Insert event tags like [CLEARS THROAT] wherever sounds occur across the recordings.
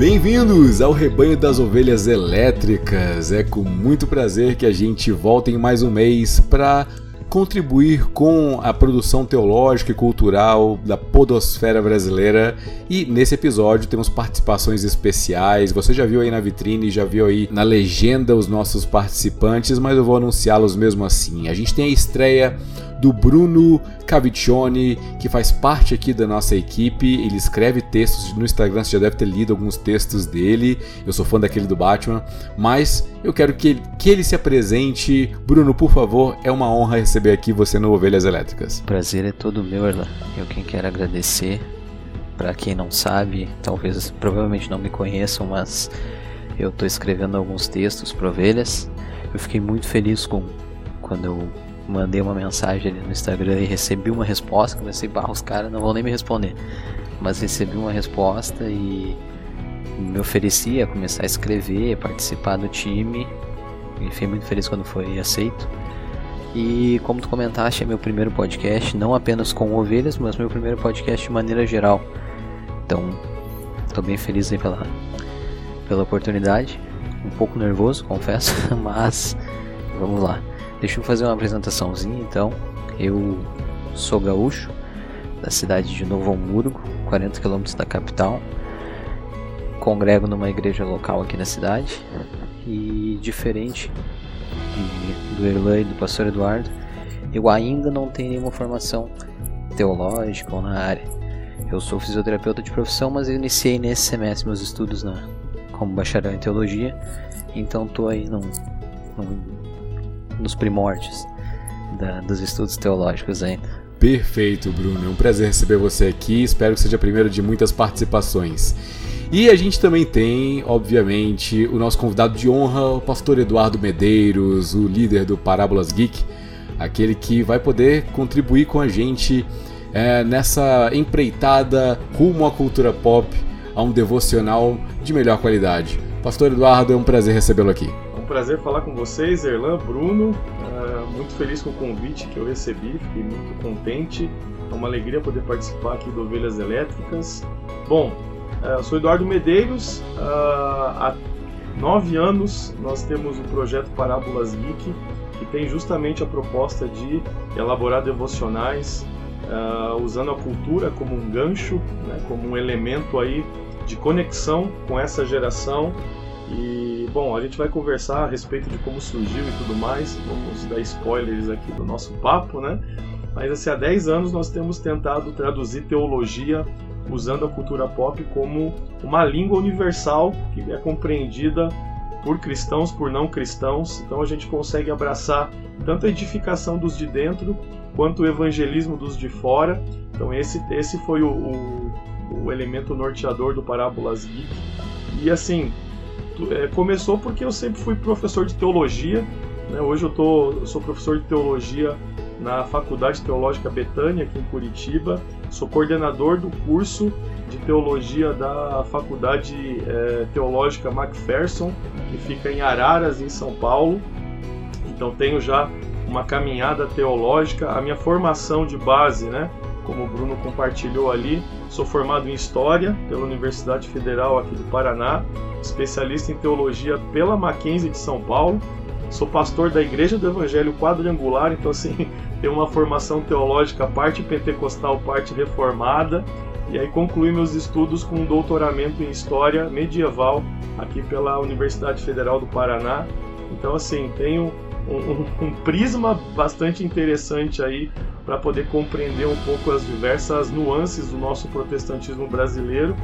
Bem-vindos ao Rebanho das Ovelhas Elétricas. É com muito prazer que a gente volta em mais um mês para contribuir com a produção teológica e cultural da podosfera brasileira. E nesse episódio temos participações especiais. Você já viu aí na vitrine, já viu aí na legenda os nossos participantes, mas eu vou anunciá-los mesmo assim. A gente tem a estreia do Bruno Caviccione, que faz parte aqui da nossa equipe. Ele escreve textos no Instagram, você já deve ter lido alguns textos dele. Eu sou fã daquele do Batman, mas eu quero que ele, que ele se apresente. Bruno, por favor, é uma honra receber aqui você no Ovelhas Elétricas. prazer é todo meu, Erlan. Eu quem quero agradecer. Para quem não sabe, talvez provavelmente não me conheçam, mas eu estou escrevendo alguns textos para ovelhas. Eu fiquei muito feliz com quando eu mandei uma mensagem ali no Instagram e recebi uma resposta. Comecei, barra, os caras não vão nem me responder. Mas recebi uma resposta e me ofereci a começar a escrever, participar do time. E fiquei muito feliz quando foi aceito. E como tu comentaste, é meu primeiro podcast, não apenas com ovelhas, mas meu primeiro podcast de maneira geral. Então, estou bem feliz aí pela, pela oportunidade. Um pouco nervoso, [LAUGHS] confesso, mas vamos lá. Deixa eu fazer uma apresentaçãozinha então. Eu sou gaúcho, da cidade de Novo Hamburgo, 40 quilômetros da capital. Congrego numa igreja local aqui na cidade. E diferente de, do Erlan e do pastor Eduardo, eu ainda não tenho nenhuma formação teológica ou na área. Eu sou fisioterapeuta de profissão, mas eu iniciei nesse semestre meus estudos na, como bacharel em teologia, então estou aí num, num nos primórdios da, dos estudos teológicos ainda. Perfeito, Bruno. É um prazer receber você aqui. Espero que seja a primeira de muitas participações. E a gente também tem, obviamente, o nosso convidado de honra, o pastor Eduardo Medeiros, o líder do Parábolas Geek, aquele que vai poder contribuir com a gente é, nessa empreitada rumo à cultura pop, a um devocional de melhor qualidade. Pastor Eduardo, é um prazer recebê-lo aqui prazer falar com vocês, Erlan, Bruno. Uh, muito feliz com o convite que eu recebi, fiquei muito contente. É uma alegria poder participar aqui do Ovelhas Elétricas. Bom, uh, sou Eduardo Medeiros. Uh, há nove anos nós temos o projeto Parábolas Geek, que tem justamente a proposta de elaborar devocionais usando a cultura como um gancho, né, como um elemento aí de conexão com essa geração e, bom, a gente vai conversar a respeito de como surgiu e tudo mais. Vamos dar spoilers aqui do nosso papo, né? Mas, assim, há 10 anos nós temos tentado traduzir teologia usando a cultura pop como uma língua universal que é compreendida por cristãos, por não cristãos. Então a gente consegue abraçar tanto a edificação dos de dentro quanto o evangelismo dos de fora. Então esse, esse foi o, o, o elemento norteador do Parábolas Geek. E assim, é, começou porque eu sempre fui professor de teologia. Né? Hoje eu, tô, eu sou professor de teologia na Faculdade Teológica Betânia, aqui em Curitiba. Sou coordenador do curso de teologia da Faculdade é, Teológica Macpherson, que fica em Araras, em São Paulo. Então tenho já uma caminhada teológica. A minha formação de base, né, como o Bruno compartilhou ali, sou formado em História pela Universidade Federal aqui do Paraná especialista em teologia pela Mackenzie de São Paulo. Sou pastor da Igreja do Evangelho Quadrangular, então assim, [LAUGHS] tenho uma formação teológica parte pentecostal, parte reformada. E aí concluí meus estudos com um doutoramento em História Medieval aqui pela Universidade Federal do Paraná. Então assim, tenho um, um, um prisma bastante interessante aí para poder compreender um pouco as diversas nuances do nosso protestantismo brasileiro.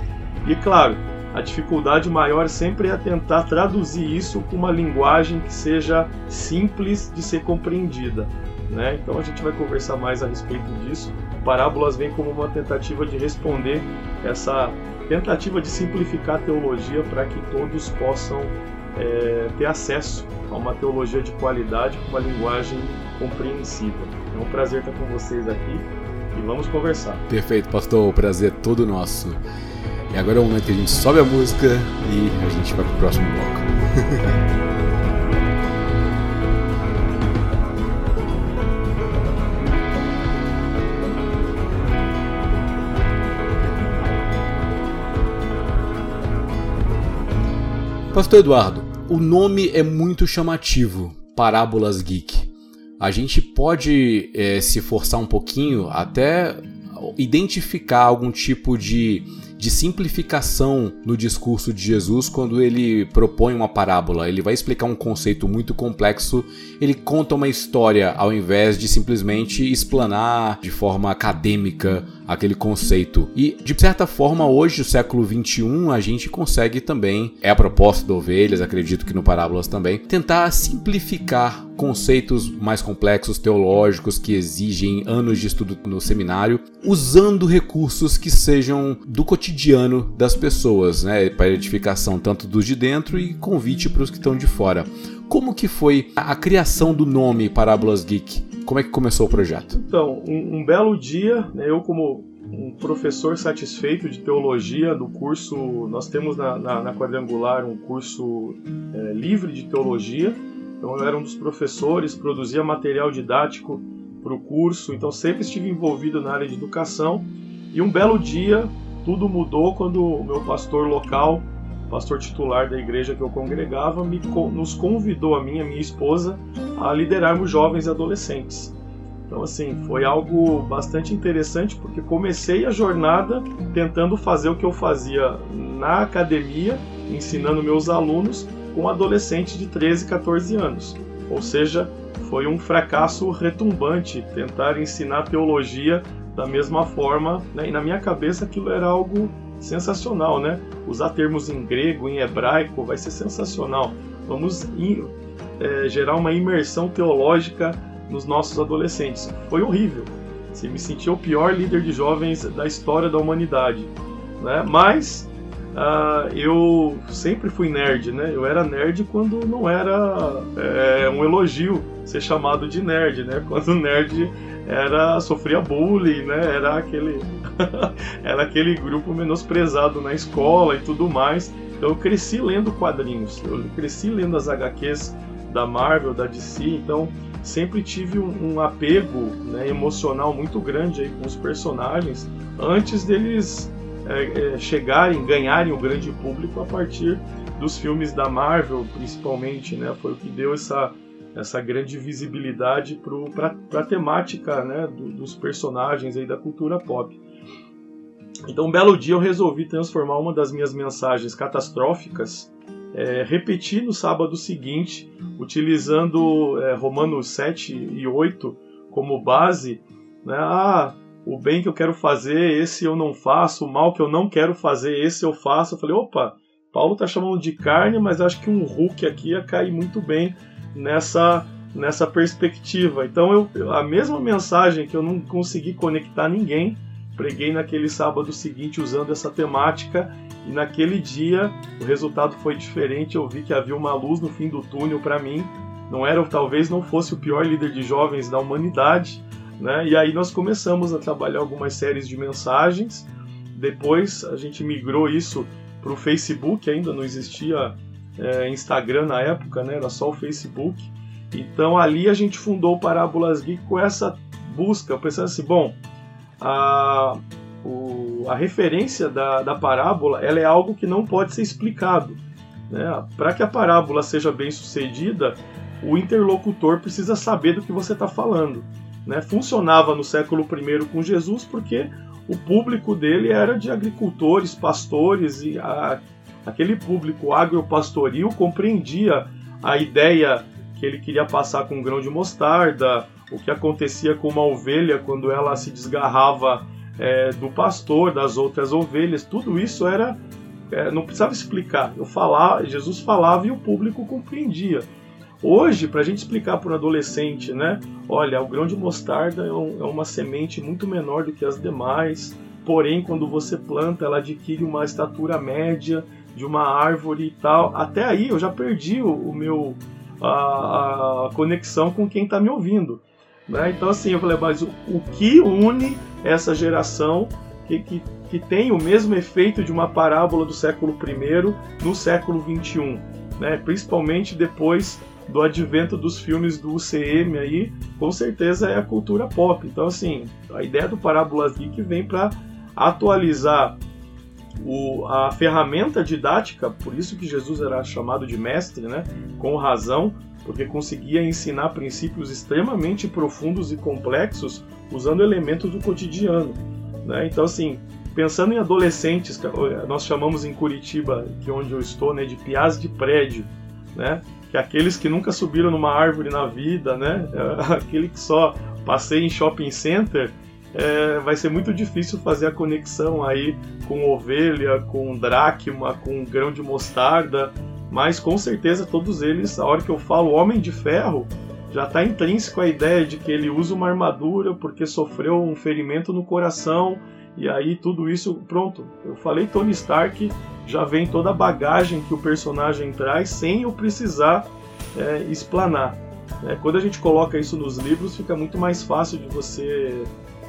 E claro, a dificuldade maior sempre é tentar traduzir isso com uma linguagem que seja simples de ser compreendida. Né? Então a gente vai conversar mais a respeito disso. Parábolas vem como uma tentativa de responder essa tentativa de simplificar a teologia para que todos possam é, ter acesso a uma teologia de qualidade com uma linguagem compreensível. É um prazer estar com vocês aqui e vamos conversar. Perfeito, pastor. O prazer é todo nosso. E agora é o momento que a gente sobe a música e a gente vai pro próximo bloco. [LAUGHS] Pastor Eduardo, o nome é muito chamativo, Parábolas Geek. A gente pode é, se forçar um pouquinho até identificar algum tipo de de simplificação no discurso de Jesus quando ele propõe uma parábola. Ele vai explicar um conceito muito complexo, ele conta uma história ao invés de simplesmente explanar de forma acadêmica aquele conceito. E de certa forma, hoje, no século 21, a gente consegue também, é a proposta do Ovelhas, acredito que no Parábolas também, tentar simplificar conceitos mais complexos teológicos que exigem anos de estudo no seminário, usando recursos que sejam do cotidiano das pessoas, né, para edificação tanto dos de dentro e convite para os que estão de fora. Como que foi a criação do nome Parábolas Geek? Como é que começou o projeto? Então, um, um belo dia, né, eu como um professor satisfeito de teologia do curso, nós temos na, na, na quadrangular um curso é, livre de teologia, então eu era um dos professores, produzia material didático para o curso, então sempre estive envolvido na área de educação. E um belo dia tudo mudou quando o meu pastor local, pastor titular da igreja que eu congregava, me, nos convidou, a mim e a minha esposa, a liderarmos jovens e adolescentes. Então, assim, foi algo bastante interessante porque comecei a jornada tentando fazer o que eu fazia na academia, ensinando meus alunos, com adolescentes de 13, 14 anos. Ou seja, foi um fracasso retumbante tentar ensinar teologia da mesma forma, né? e na minha cabeça aquilo era algo sensacional, né? Usar termos em grego, em hebraico, vai ser sensacional. Vamos é, gerar uma imersão teológica nos nossos adolescentes. Foi horrível. Se me senti o pior líder de jovens da história da humanidade, né? Mas Uh, eu sempre fui nerd, né? Eu era nerd quando não era é, um elogio ser chamado de nerd, né? Quando nerd era sofria bullying, né? Era aquele [LAUGHS] era aquele grupo menosprezado na escola e tudo mais. Então eu cresci lendo quadrinhos, eu cresci lendo as HQs da Marvel, da DC, então sempre tive um, um apego né, emocional muito grande aí com os personagens antes deles é, é, chegarem, ganharem o grande público a partir dos filmes da Marvel, principalmente, né? Foi o que deu essa, essa grande visibilidade para a temática né, do, dos personagens aí da cultura pop. Então, um belo dia eu resolvi transformar uma das minhas mensagens catastróficas, é, repetir no sábado seguinte, utilizando é, Romanos 7 e 8 como base. Né? Ah, o bem que eu quero fazer, esse eu não faço, o mal que eu não quero fazer, esse eu faço. Eu falei, opa, Paulo está chamando de carne, mas acho que um Hulk aqui ia cair muito bem nessa, nessa perspectiva. Então, eu, a mesma mensagem que eu não consegui conectar ninguém, preguei naquele sábado seguinte usando essa temática e naquele dia o resultado foi diferente. Eu vi que havia uma luz no fim do túnel para mim. Não era, talvez não fosse o pior líder de jovens da humanidade, né? E aí nós começamos a trabalhar algumas séries de mensagens. Depois a gente migrou isso para o Facebook, ainda não existia é, Instagram na época, né? era só o Facebook. Então ali a gente fundou o Parábolas Geek com essa busca, pensando assim, bom, a, o, a referência da, da parábola ela é algo que não pode ser explicado. Né? Para que a parábola seja bem sucedida, o interlocutor precisa saber do que você está falando né, funcionava no século I com Jesus porque o público dele era de agricultores, pastores e a, aquele público agropastoril compreendia a ideia que ele queria passar com um grão de mostarda, o que acontecia com uma ovelha quando ela se desgarrava é, do pastor, das outras ovelhas, tudo isso era é, não precisava explicar. Eu falava, Jesus falava e o público compreendia. Hoje, para a gente explicar para um adolescente, né? Olha, o grão de mostarda é, um, é uma semente muito menor do que as demais, porém, quando você planta, ela adquire uma estatura média de uma árvore e tal. Até aí eu já perdi o, o meu a, a, conexão com quem está me ouvindo. Né? Então, assim, eu falei, mas o, o que une essa geração que, que, que tem o mesmo efeito de uma parábola do século I no século XXI, né? principalmente depois do advento dos filmes do UCM aí, com certeza é a cultura pop. Então, assim, a ideia do Parábolas Geek vem para atualizar o, a ferramenta didática, por isso que Jesus era chamado de mestre, né? com razão, porque conseguia ensinar princípios extremamente profundos e complexos usando elementos do cotidiano. Né? Então, assim, pensando em adolescentes, nós chamamos em Curitiba, que onde eu estou, né, de piás de prédio, né? que aqueles que nunca subiram numa árvore na vida, né? [LAUGHS] aquele que só passeia em shopping center, é, vai ser muito difícil fazer a conexão aí com ovelha, com dracma, com grão de mostarda, mas com certeza todos eles, a hora que eu falo homem de ferro, já está intrínseco a ideia de que ele usa uma armadura porque sofreu um ferimento no coração e aí tudo isso pronto. Eu falei Tony Stark, já vem toda a bagagem que o personagem traz sem eu precisar é, explanar. É, quando a gente coloca isso nos livros, fica muito mais fácil de você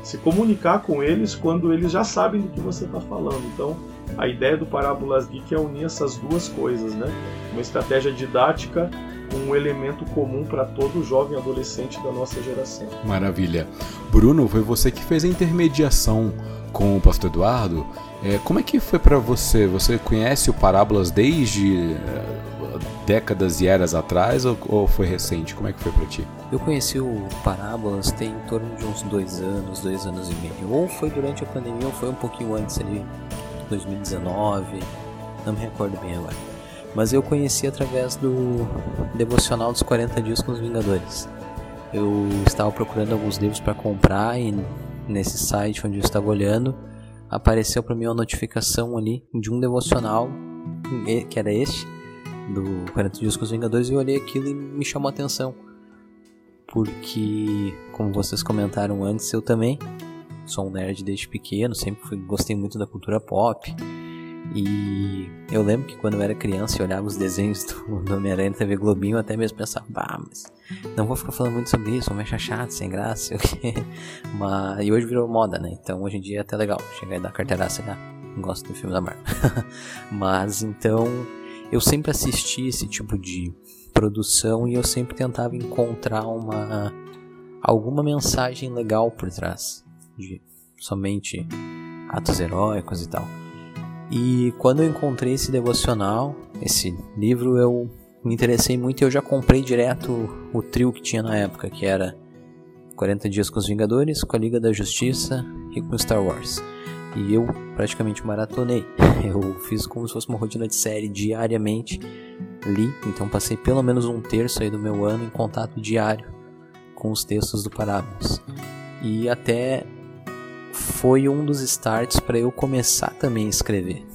se comunicar com eles quando eles já sabem do que você está falando. Então, a ideia do Parábolas Geek é unir essas duas coisas, né? Uma estratégia didática com um elemento comum para todo jovem adolescente da nossa geração. Maravilha. Bruno, foi você que fez a intermediação com o pastor Eduardo. É, como é que foi para você? Você conhece o Parábolas desde uh, décadas e eras atrás ou, ou, foi recente? Como é que foi para ti? Eu conheci o Parábolas tem em torno de uns dois anos, dois anos e meio. Ou foi durante a pandemia ou foi um pouquinho antes ali, 2019, não me recordo bem agora. Mas eu conheci através do devocional dos 40 dias com os Vingadores. Eu estava procurando alguns livros para comprar e nesse site onde eu estava olhando apareceu para mim uma notificação ali de um devocional que era este do 40 dias com os Vingadores e eu olhei aquilo e me chamou a atenção porque como vocês comentaram antes eu também sou um nerd desde pequeno, sempre fui, gostei muito da cultura pop. E eu lembro que quando eu era criança e olhava os desenhos do, Homem-Aranha TV Globinho, eu até mesmo pensava, bah, mas não vou ficar falando muito sobre isso, vou me achar chato, sem graça, [LAUGHS] o quê. Mas, e hoje virou moda, né? Então hoje em dia é até legal chegar e dar carteiraça, né? Gosto do filme da Marvel. [LAUGHS] mas então eu sempre assisti esse tipo de produção e eu sempre tentava encontrar uma alguma mensagem legal por trás de somente atos heróicos e tal. E quando eu encontrei esse devocional, esse livro, eu me interessei muito e eu já comprei direto o trio que tinha na época, que era 40 Dias com os Vingadores, com a Liga da Justiça e com Star Wars. E eu praticamente maratonei. [LAUGHS] Eu fiz como se fosse uma rotina de série diariamente. Li, então passei pelo menos um terço aí do meu ano em contato diário com os textos do Parábolas. E até foi um dos starts para eu começar também a escrever.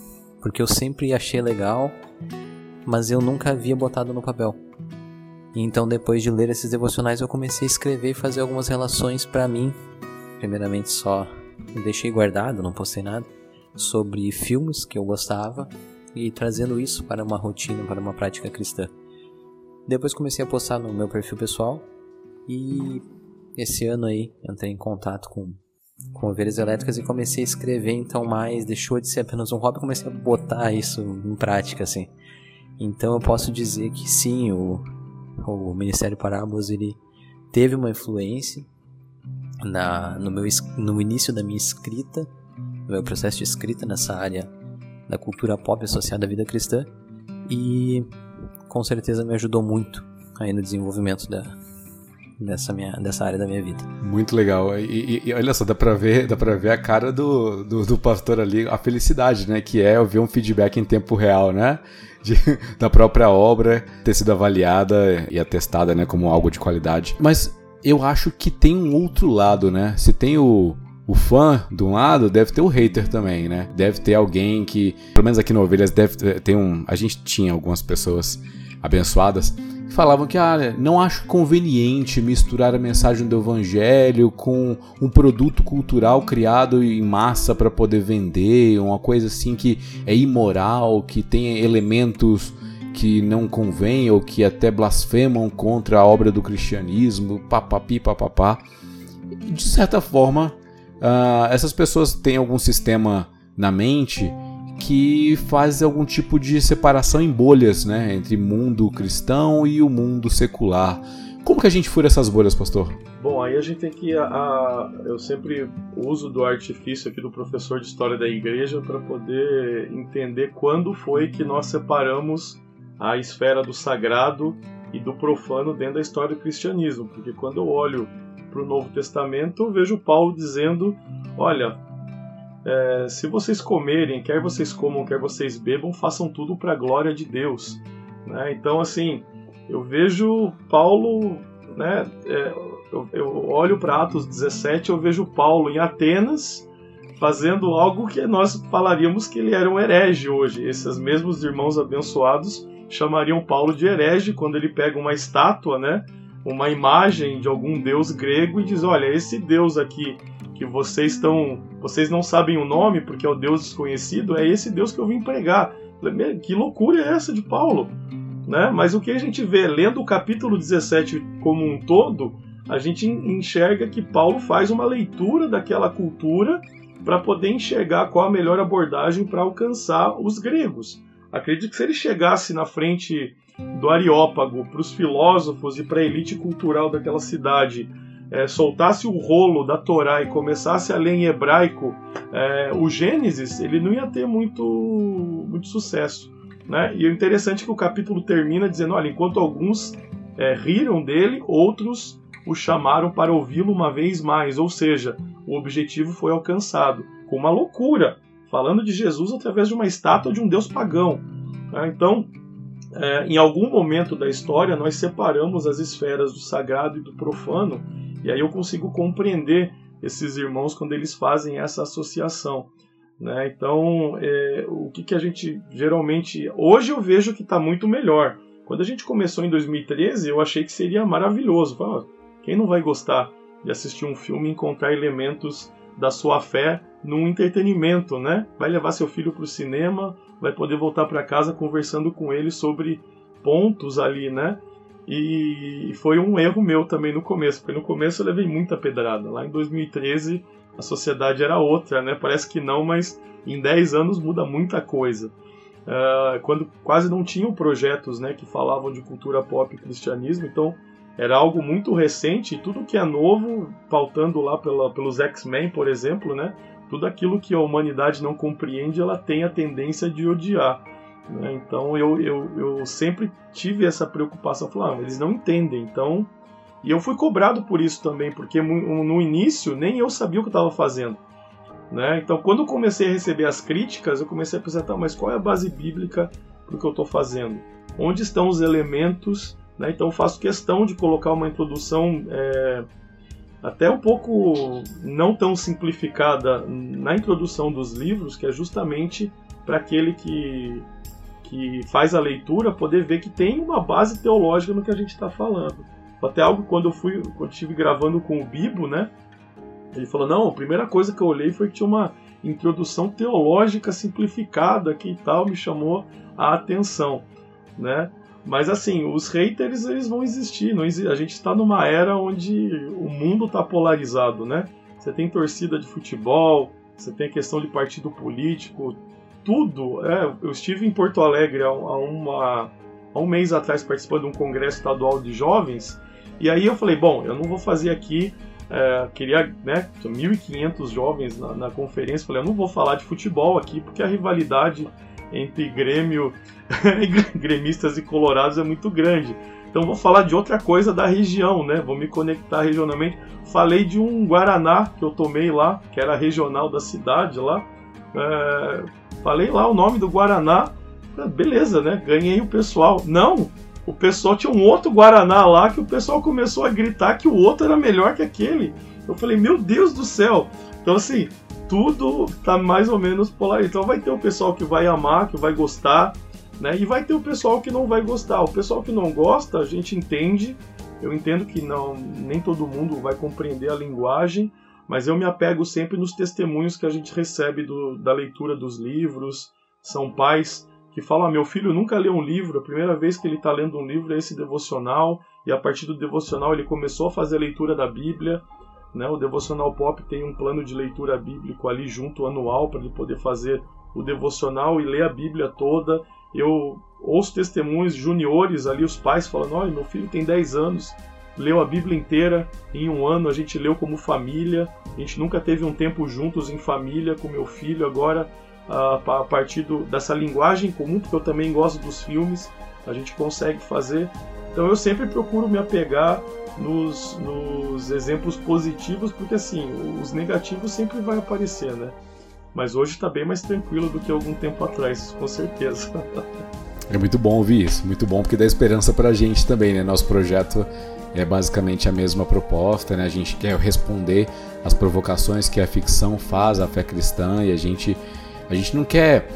Porque eu sempre achei legal, mas eu nunca havia botado no papel. Então, depois de ler esses devocionais, eu comecei a escrever e fazer algumas relações para mim. Primeiramente, só deixei guardado, não postei nada, sobre filmes que eu gostava e trazendo isso para uma rotina, para uma prática cristã. Depois comecei a postar no meu perfil pessoal e esse ano aí entrei em contato com com ovelhas elétricas e comecei a escrever então mais, deixou de ser apenas um hobby, comecei a botar isso em prática assim. Então eu posso dizer que sim, o, o Ministério Parábolas ele teve uma influência na, no, meu, no início da minha escrita, no meu processo de escrita nessa área da cultura pop associada à vida cristã e com certeza me ajudou muito aí no desenvolvimento da, dessa, minha, dessa área da minha vida. Muito legal. E, e, e, olha só, dá pra ver, dá pra ver a cara do, do, do, pastor ali, a felicidade, né? Que é ouvir um feedback em tempo real, né? De, [LAUGHS] da própria obra ter sido avaliada e atestada, né? Como algo de qualidade. Mas eu acho que tem um outro lado, né? Se tem o, o fã de um lado, deve ter o hater também, né? Deve ter alguém que, pelo menos aqui no Ovelhas, deve ter um. A gente tinha algumas pessoas abençoadas falavam que ah, não acho conveniente misturar a mensagem do evangelho com um produto cultural criado em massa para poder vender, uma coisa assim que é imoral, que tem elementos que não convém ou que até blasfemam contra a obra do cristianismo, papapi, papapá. De certa forma, uh, essas pessoas têm algum sistema na mente que faz algum tipo de separação em bolhas, né, entre mundo cristão e o mundo secular. Como que a gente fura essas bolhas, pastor? Bom, aí a gente tem que. A, a, eu sempre uso do artifício aqui do professor de história da igreja para poder entender quando foi que nós separamos a esfera do sagrado e do profano dentro da história do cristianismo. Porque quando eu olho para o Novo Testamento, eu vejo Paulo dizendo: olha, é, se vocês comerem, quer vocês comam, quer vocês bebam, façam tudo para a glória de Deus. Né? Então, assim, eu vejo Paulo, né, é, eu, eu, olho para Atos 17, eu vejo Paulo em Atenas fazendo algo que nós falaríamos que ele era um herege hoje. Esses mesmos irmãos abençoados chamariam Paulo de herege quando ele pega uma estátua, né, uma imagem de algum deus grego e diz: olha, esse deus aqui que vocês estão, vocês não sabem o nome porque é o deus desconhecido, é esse deus que eu vim pregar. Que loucura é essa de Paulo? Né? Mas o que a gente vê lendo o capítulo 17 como um todo, a gente enxerga que Paulo faz uma leitura daquela cultura para poder enxergar qual a melhor abordagem para alcançar os gregos. Acredito que se ele chegasse na frente do Areópago para os filósofos e para a elite cultural daquela cidade é, soltasse o rolo da Torá e começasse a ler em hebraico é, o Gênesis, ele não ia ter muito, muito sucesso. Né? E o interessante é que o capítulo termina dizendo: olha, enquanto alguns é, riram dele, outros o chamaram para ouvi-lo uma vez mais. Ou seja, o objetivo foi alcançado com uma loucura, falando de Jesus através de uma estátua de um deus pagão. Né? Então, é, em algum momento da história, nós separamos as esferas do sagrado e do profano e aí eu consigo compreender esses irmãos quando eles fazem essa associação. Né? Então, é, o que, que a gente geralmente. Hoje eu vejo que está muito melhor. Quando a gente começou em 2013, eu achei que seria maravilhoso. Quem não vai gostar de assistir um filme e encontrar elementos da sua fé num entretenimento, né? Vai levar seu filho para o cinema, vai poder voltar para casa conversando com ele sobre pontos ali, né? E foi um erro meu também no começo, porque no começo eu levei muita pedrada. Lá em 2013 a sociedade era outra, né? Parece que não, mas em 10 anos muda muita coisa. Uh, quando quase não tinham projetos né, que falavam de cultura pop e cristianismo, então era algo muito recente e tudo que é novo, pautando lá pela, pelos X-Men, por exemplo, né? Tudo aquilo que a humanidade não compreende, ela tem a tendência de odiar. Né? Então eu, eu, eu sempre tive essa preocupação, falando, ah, eles não entendem, então. E eu fui cobrado por isso também, porque no início nem eu sabia o que estava fazendo. Né? Então, quando eu comecei a receber as críticas, eu comecei a pensar, tá, mas qual é a base bíblica para o que eu estou fazendo? Onde estão os elementos? Né? Então, faço questão de colocar uma introdução é, até um pouco não tão simplificada na introdução dos livros, que é justamente para aquele que que faz a leitura poder ver que tem uma base teológica no que a gente está falando. Até algo quando eu fui, quando estive gravando com o Bibo, né? Ele falou: não, a primeira coisa que eu olhei foi que tinha uma introdução teológica simplificada aqui e tal, me chamou a atenção, né? Mas assim, os haters eles vão existir, não a gente está numa era onde o mundo está polarizado, né? Você tem torcida de futebol, você tem questão de partido político, tudo. É, eu estive em Porto Alegre há, uma, há um mês atrás participando de um congresso estadual de jovens, e aí eu falei, bom, eu não vou fazer aqui, é, queria, né, 1.500 jovens na, na conferência, falei, eu não vou falar de futebol aqui, porque a rivalidade entre Grêmio, [LAUGHS] gremistas e colorados é muito grande. Então vou falar de outra coisa da região, né? Vou me conectar regionalmente. Falei de um Guaraná que eu tomei lá, que era regional da cidade lá. É, falei lá o nome do Guaraná, ah, beleza, né? Ganhei o pessoal. Não, o pessoal tinha um outro Guaraná lá que o pessoal começou a gritar que o outro era melhor que aquele. Eu falei, meu Deus do céu! Então, assim, tudo tá mais ou menos polar. Então, vai ter o pessoal que vai amar, que vai gostar, né? E vai ter o pessoal que não vai gostar. O pessoal que não gosta, a gente entende. Eu entendo que não, nem todo mundo vai compreender a linguagem, mas eu me apego sempre nos testemunhos que a gente recebe do, da leitura dos livros. São pais que falam: ah, meu filho nunca leu um livro, a primeira vez que ele está lendo um livro é esse devocional, e a partir do devocional ele começou a fazer a leitura da Bíblia. Né? O Devocional Pop tem um plano de leitura bíblico ali junto anual para ele poder fazer o devocional e ler a Bíblia toda. Eu ouço testemunhos juniores ali, os pais falando: olha, meu filho tem 10 anos, leu a Bíblia inteira em um ano, a gente leu como família, a gente nunca teve um tempo juntos em família com meu filho, agora a partir dessa linguagem comum, porque eu também gosto dos filmes, a gente consegue fazer. Então eu sempre procuro me apegar nos, nos exemplos positivos, porque assim, os negativos sempre vai aparecer, né? Mas hoje está bem mais tranquilo do que algum tempo atrás, com certeza. É muito bom ouvir isso, muito bom porque dá esperança para a gente também, né? Nosso projeto é basicamente a mesma proposta, né? A gente quer responder às provocações que a ficção faz à fé cristã e a gente, a gente não quer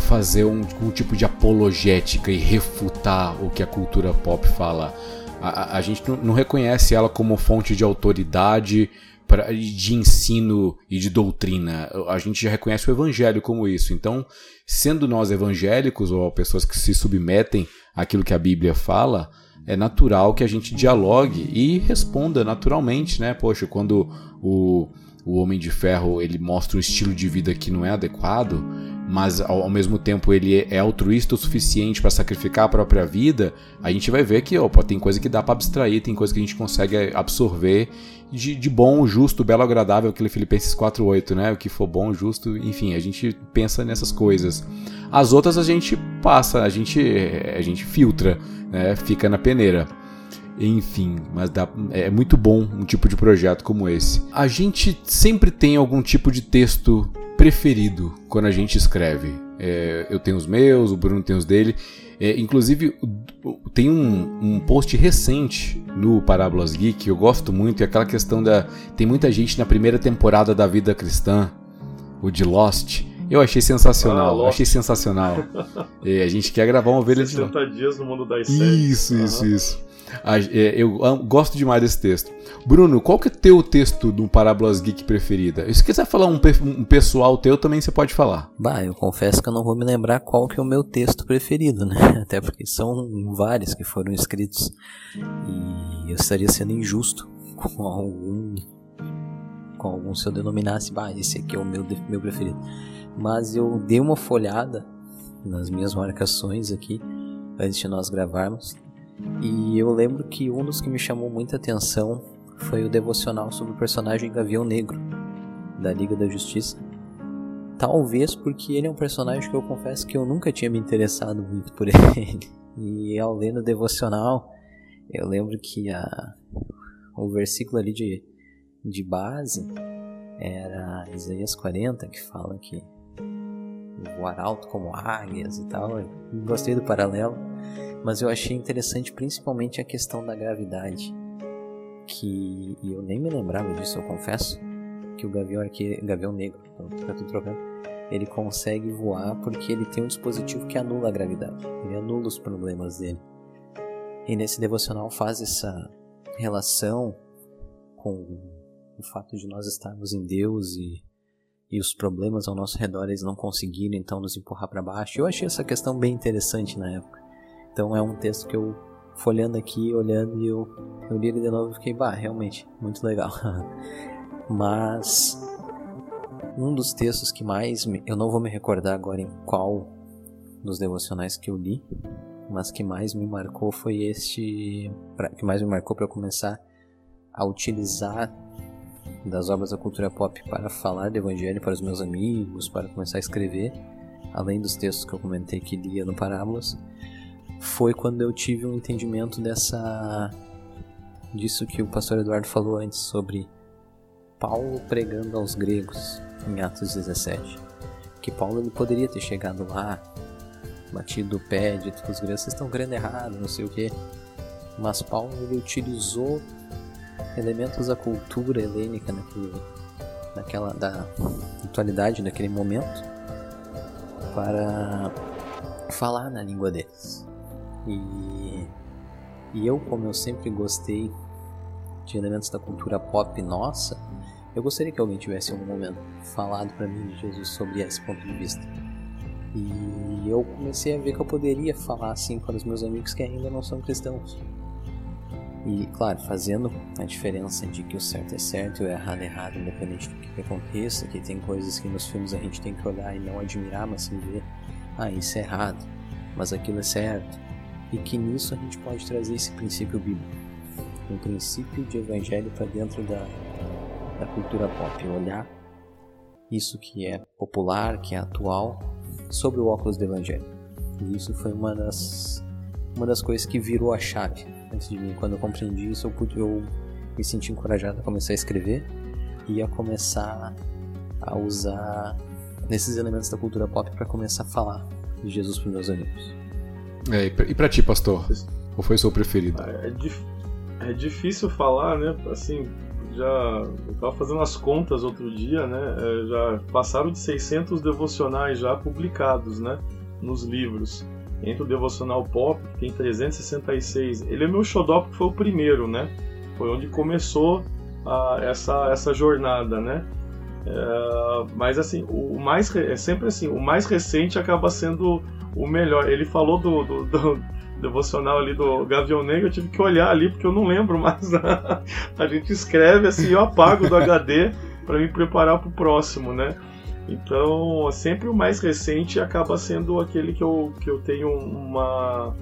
fazer um, um, tipo de apologética e refutar o que a cultura pop fala. A, a, a gente não, não reconhece ela como fonte de autoridade pra, de ensino e de doutrina. A gente já reconhece o evangelho como isso. Então, sendo nós evangélicos ou pessoas que se submetem àquilo que a Bíblia fala, é natural que a gente dialogue e responda naturalmente, né? Poxa, quando o, o Homem de Ferro ele mostra um estilo de vida que não é adequado, mas ao, ao mesmo tempo ele é altruísta o suficiente para sacrificar a própria vida, a gente vai ver que opa, tem coisa que dá para abstrair, tem coisa que a gente consegue absorver de, de bom, justo, belo, agradável, aquele Filipenses 4.8, né? O que for bom, justo, enfim, a gente pensa nessas coisas. As outras a gente passa, a gente, a gente filtra, né? Fica na peneira. Enfim, mas dá, é muito bom um tipo de projeto como esse. A gente sempre tem algum tipo de texto preferido quando a gente escreve. É, eu tenho os meus, o Bruno tem os dele. É, inclusive, tem um, um, post recente no Parábolas Geek que eu gosto muito, é aquela questão da. Tem muita gente na primeira temporada da vida cristã, o de Lost. Eu achei sensacional, ah, achei sensacional. [LAUGHS] é, a gente quer gravar uma ovelha 60 de dias no mundo das séries. Isso, isso, isso. É, eu gosto demais desse texto. Bruno, qual que é teu texto do Parábolas Geek preferida? E se quiser falar um, um, pessoal teu, também você pode falar. Bah, eu confesso que eu não vou me lembrar qual que é o meu texto preferido, né? [LAUGHS] Até porque são vários que foram escritos. E eu estaria sendo injusto [LAUGHS] com algum com algum se eu denominasse, bah, esse aqui é o meu, meu preferido. Mas eu dei uma folhada nas minhas marcações aqui antes de nós gravarmos e eu lembro que um dos que me chamou muita atenção foi o devocional sobre o personagem Gavião Negro, da Liga da Justiça. Talvez porque ele é um personagem que eu confesso que eu nunca tinha me interessado muito por [LAUGHS] ele. E ao ler no devocional, eu lembro que a, o versículo ali de, de base era Isaías 40, que fala que voar alto como águias e tal. Eu gostei do paralelo mas eu achei interessante principalmente a questão da gravidade. Que e eu nem me lembrava disso, eu confesso, que o gavião gavião negro, eu tô trocando, ele consegue voar porque ele tem um dispositivo que anula a gravidade. Ele anula os problemas dele. E nesse devocional faz essa relação com o fato de nós estarmos em Deus e, e os problemas ao nosso redor eles não conseguirem então nos empurrar para baixo. Eu achei essa questão bem interessante na época. Então é um texto que eu folhando aqui, olhando e eu, eu li ele de novo e fiquei, bah, realmente, muito legal. [LAUGHS] Mas um dos textos que mais me, eu não vou me recordar agora em qual dos devocionais que eu li, mas que mais me marcou foi este, pra, que mais me marcou para começar a utilizar das obras da cultura pop para falar do evangelho para os meus amigos, para começar a escrever, além dos textos que eu comentei que lia no Parábolas foi quando eu tive um entendimento dessa disso que o pastor Eduardo falou antes sobre Paulo pregando aos gregos em Atos 17. Que Paulo ele poderia ter chegado lá, batido o pé, dito que os gregos estão crendo errado, não sei o que. Mas Paulo ele utilizou elementos da cultura helênica naquele, naquela da atualidade daquele momento para falar na língua deles. E, e eu, como eu sempre gostei de elementos da cultura pop nossa, eu gostaria que alguém tivesse em algum momento falado para mim de Jesus sobre esse ponto de vista. E eu comecei a ver que eu poderia falar assim para os meus amigos que ainda não são cristãos. E, claro, fazendo a diferença de que o certo é certo e o errado é errado, independente do que aconteça, que tem coisas que nos filmes a gente tem que olhar e não admirar, mas sim ver, ah, isso é errado, mas aquilo é certo. E que nisso a gente pode trazer esse princípio bíblico, um princípio de evangelho para dentro da, da cultura pop, olhar isso que é popular, que é atual, sobre o óculos do evangelho. E isso foi uma das uma das coisas que virou a chave antes de mim. Quando eu compreendi isso, eu, pude, eu me senti encorajado a começar a escrever e a começar a usar nesses elementos da cultura pop para começar a falar de Jesus para meus amigos. É, e para ti, pastor? Qual foi o seu preferido? É, dif é difícil falar, né? Assim, já eu tava fazendo as contas outro dia, né? É, já passaram de 600 devocionais já publicados, né? Nos livros entre o Devocional Pop, que tem 366. Ele é meu xodó porque foi o primeiro, né? Foi onde começou a, essa, essa jornada, né? É, mas assim, o mais é sempre assim, o mais recente acaba sendo o melhor. Ele falou do, do, do [LAUGHS] devocional ali do Gavião Negro, eu tive que olhar ali porque eu não lembro mais. [LAUGHS] a gente escreve assim, eu apago do HD para me preparar para o próximo, né? Então, sempre o mais recente acaba sendo aquele que eu, que eu tenho uma,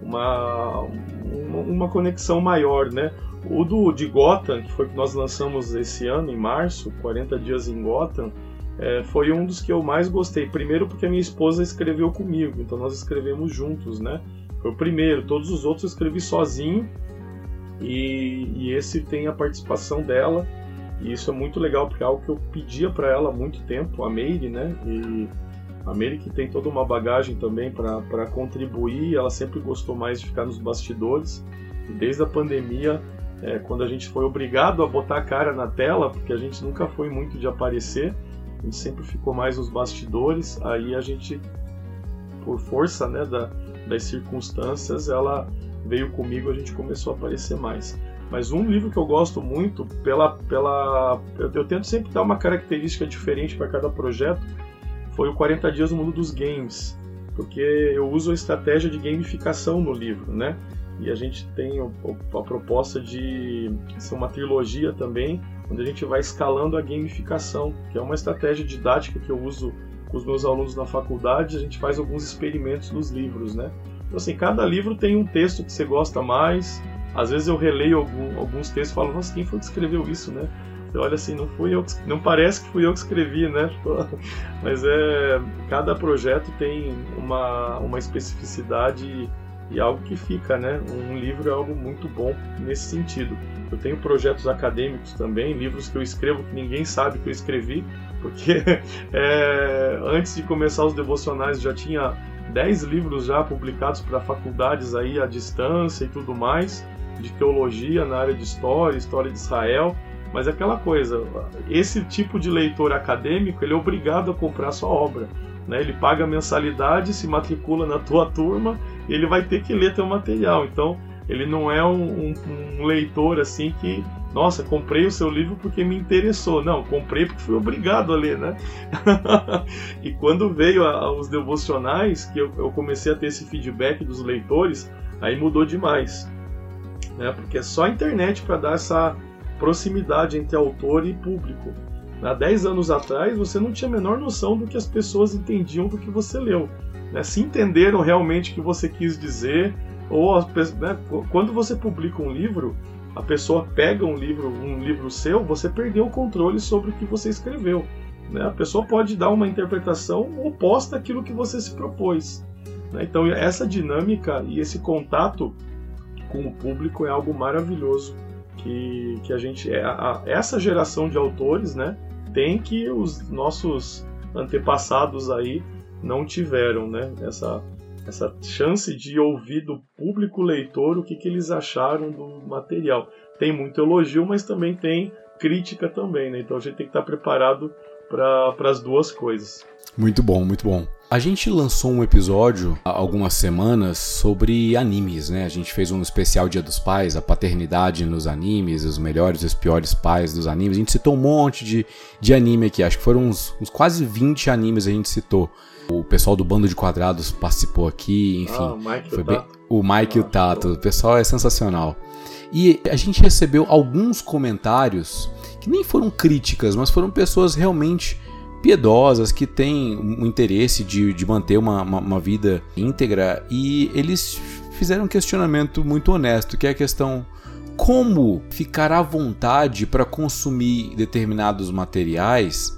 uma, uma conexão maior, né? O do, de Gotham, que foi que nós lançamos esse ano, em março, 40 dias em Gotham, é, foi um dos que eu mais gostei. Primeiro porque a minha esposa escreveu comigo, então nós escrevemos juntos, né? Foi o primeiro, todos os outros eu escrevi sozinho, e, e esse tem a participação dela. E isso é muito legal, porque é algo que eu pedia para ela há muito tempo, a Meire, né? E a Meire que tem toda uma bagagem também para contribuir, ela sempre gostou mais de ficar nos bastidores. E desde a pandemia, é, quando a gente foi obrigado a botar a cara na tela, porque a gente nunca foi muito de aparecer, a gente sempre ficou mais nos bastidores, aí a gente, por força né, da, das circunstâncias, ela veio comigo, a gente começou a aparecer mais. Mas um livro que eu gosto muito, pela, pela eu, eu tento sempre dar uma característica diferente para cada projeto, foi o 40 Dias no Mundo dos Games, porque eu uso a estratégia de gamificação no livro, né? E a gente tem a proposta de ser uma trilogia também, onde a gente vai escalando a gamificação, que é uma estratégia didática que eu uso com os meus alunos na faculdade. A gente faz alguns experimentos nos livros, né? Então, assim, cada livro tem um texto que você gosta mais, às vezes eu releio algum, alguns textos e falo, nossa, quem foi que escreveu isso, né? Você olha assim, não fui eu, que, não parece que fui eu que escrevi, né? [LAUGHS] Mas é, cada projeto tem uma, uma especificidade e algo que fica, né? Um livro é algo muito bom nesse sentido. Eu tenho projetos acadêmicos também, livros que eu escrevo que ninguém sabe que eu escrevi, porque [LAUGHS] é, antes de começar os devocionais já tinha 10 livros já publicados para faculdades aí à distância e tudo mais de teologia na área de história, história de Israel, mas é aquela coisa, esse tipo de leitor acadêmico, ele é obrigado a comprar sua obra. Né? Ele paga mensalidade, se matricula na tua turma, e ele vai ter que ler teu material. Então, ele não é um, um, um leitor assim que, nossa, comprei o seu livro porque me interessou. Não, comprei porque fui obrigado a ler, né? [LAUGHS] e quando veio a, os devocionais, que eu, eu comecei a ter esse feedback dos leitores, aí mudou demais né? Porque é só a internet para dar essa proximidade entre autor e público. Há 10 anos atrás, você não tinha a menor noção do que as pessoas entendiam do que você leu. Né? Se entenderam realmente o que você quis dizer, ou né? quando você publica um livro, a pessoa pega um livro, um livro seu, você perdeu o controle sobre o que você escreveu. Né? A pessoa pode dar uma interpretação oposta àquilo que você se propôs. Né? Então, essa dinâmica e esse contato com o público é algo maravilhoso que, que a gente é essa geração de autores, né, tem que os nossos antepassados aí não tiveram, né? Essa essa chance de ouvir do público leitor o que, que eles acharam do material. Tem muito elogio, mas também tem crítica também, né? Então a gente tem que estar preparado para as duas coisas. Muito bom, muito bom. A gente lançou um episódio há algumas semanas sobre animes, né? A gente fez um especial Dia dos Pais, a paternidade nos animes, os melhores e os piores pais dos animes. A gente citou um monte de, de anime aqui, acho que foram uns, uns quase 20 animes a gente citou. O pessoal do Bando de Quadrados participou aqui, enfim. Ah, o Mike foi bem O Mike e o Tato, o pessoal é sensacional. E a gente recebeu alguns comentários que nem foram críticas, mas foram pessoas realmente piedosas que têm um interesse de, de manter uma, uma, uma vida íntegra e eles fizeram um questionamento muito honesto, que é a questão como ficar à vontade para consumir determinados materiais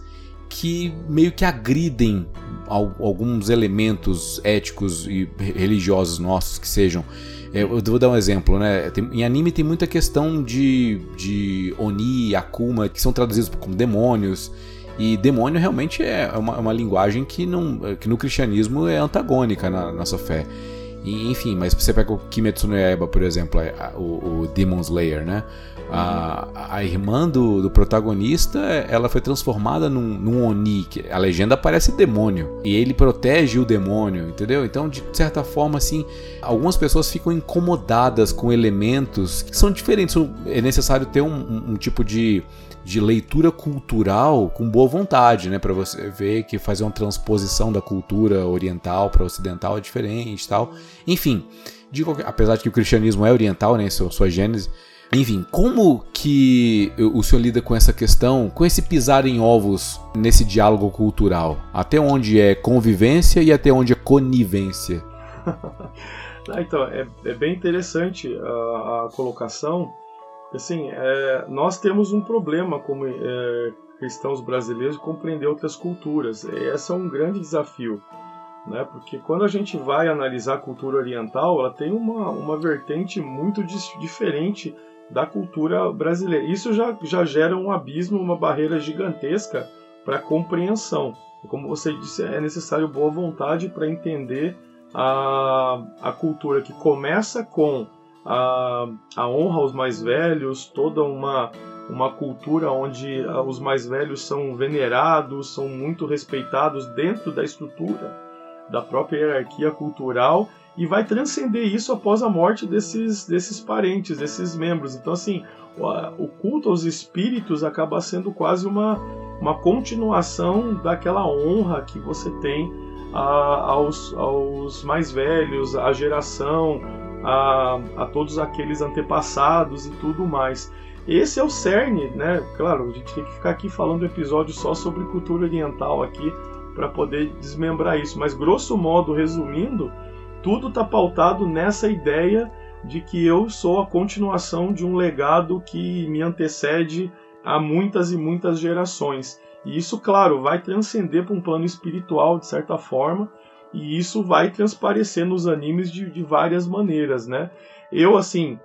que meio que agridem alguns elementos éticos e religiosos nossos que sejam. É, eu vou dar um exemplo, né? Tem, em anime tem muita questão de, de Oni, Akuma, que são traduzidos como demônios. E demônio realmente é uma, uma linguagem que, não, que no cristianismo é antagônica na nossa fé. E, enfim, mas você pega o Kimetsu no Yaiba, por exemplo, o, o Demon Slayer, né? A, a irmã do, do, protagonista, ela foi transformada num, num Oni, a legenda parece demônio. E ele protege o demônio, entendeu? Então, de certa forma, assim, algumas pessoas ficam incomodadas com elementos que são diferentes. É necessário ter um, um, um tipo de de leitura cultural com boa vontade, né, para você ver que fazer uma transposição da cultura oriental para ocidental é diferente, tal. Enfim, de qualquer, apesar de que o cristianismo é oriental, né, sua, sua gênese. Enfim, como que o senhor lida com essa questão, com esse pisar em ovos nesse diálogo cultural? Até onde é convivência e até onde é conivência? [LAUGHS] ah, então, é, é, bem interessante a, a colocação, Assim, é, nós temos um problema como é, cristãos brasileiros compreender outras culturas. Esse é um grande desafio, né? Porque quando a gente vai analisar a cultura oriental, ela tem uma, uma vertente muito diferente da cultura brasileira. Isso já, já gera um abismo, uma barreira gigantesca para compreensão. Como você disse, é necessário boa vontade para entender a, a cultura que começa com a, a honra aos mais velhos, toda uma, uma cultura onde ah, os mais velhos são venerados, são muito respeitados dentro da estrutura da própria hierarquia cultural e vai transcender isso após a morte desses, desses parentes, desses membros. Então, assim, o, culto aos espíritos acaba sendo quase uma, uma continuação daquela honra que você tem a, aos, aos mais velhos, à geração, a, a todos aqueles antepassados e tudo mais. Esse é o cerne, né? Claro, a gente tem que ficar aqui falando um episódio só sobre cultura oriental aqui para poder desmembrar isso, mas grosso modo, resumindo, tudo está pautado nessa ideia de que eu sou a continuação de um legado que me antecede há muitas e muitas gerações. E isso, claro, vai transcender para um plano espiritual de certa forma, e isso vai transparecer nos animes de, de várias maneiras, né? Eu, assim,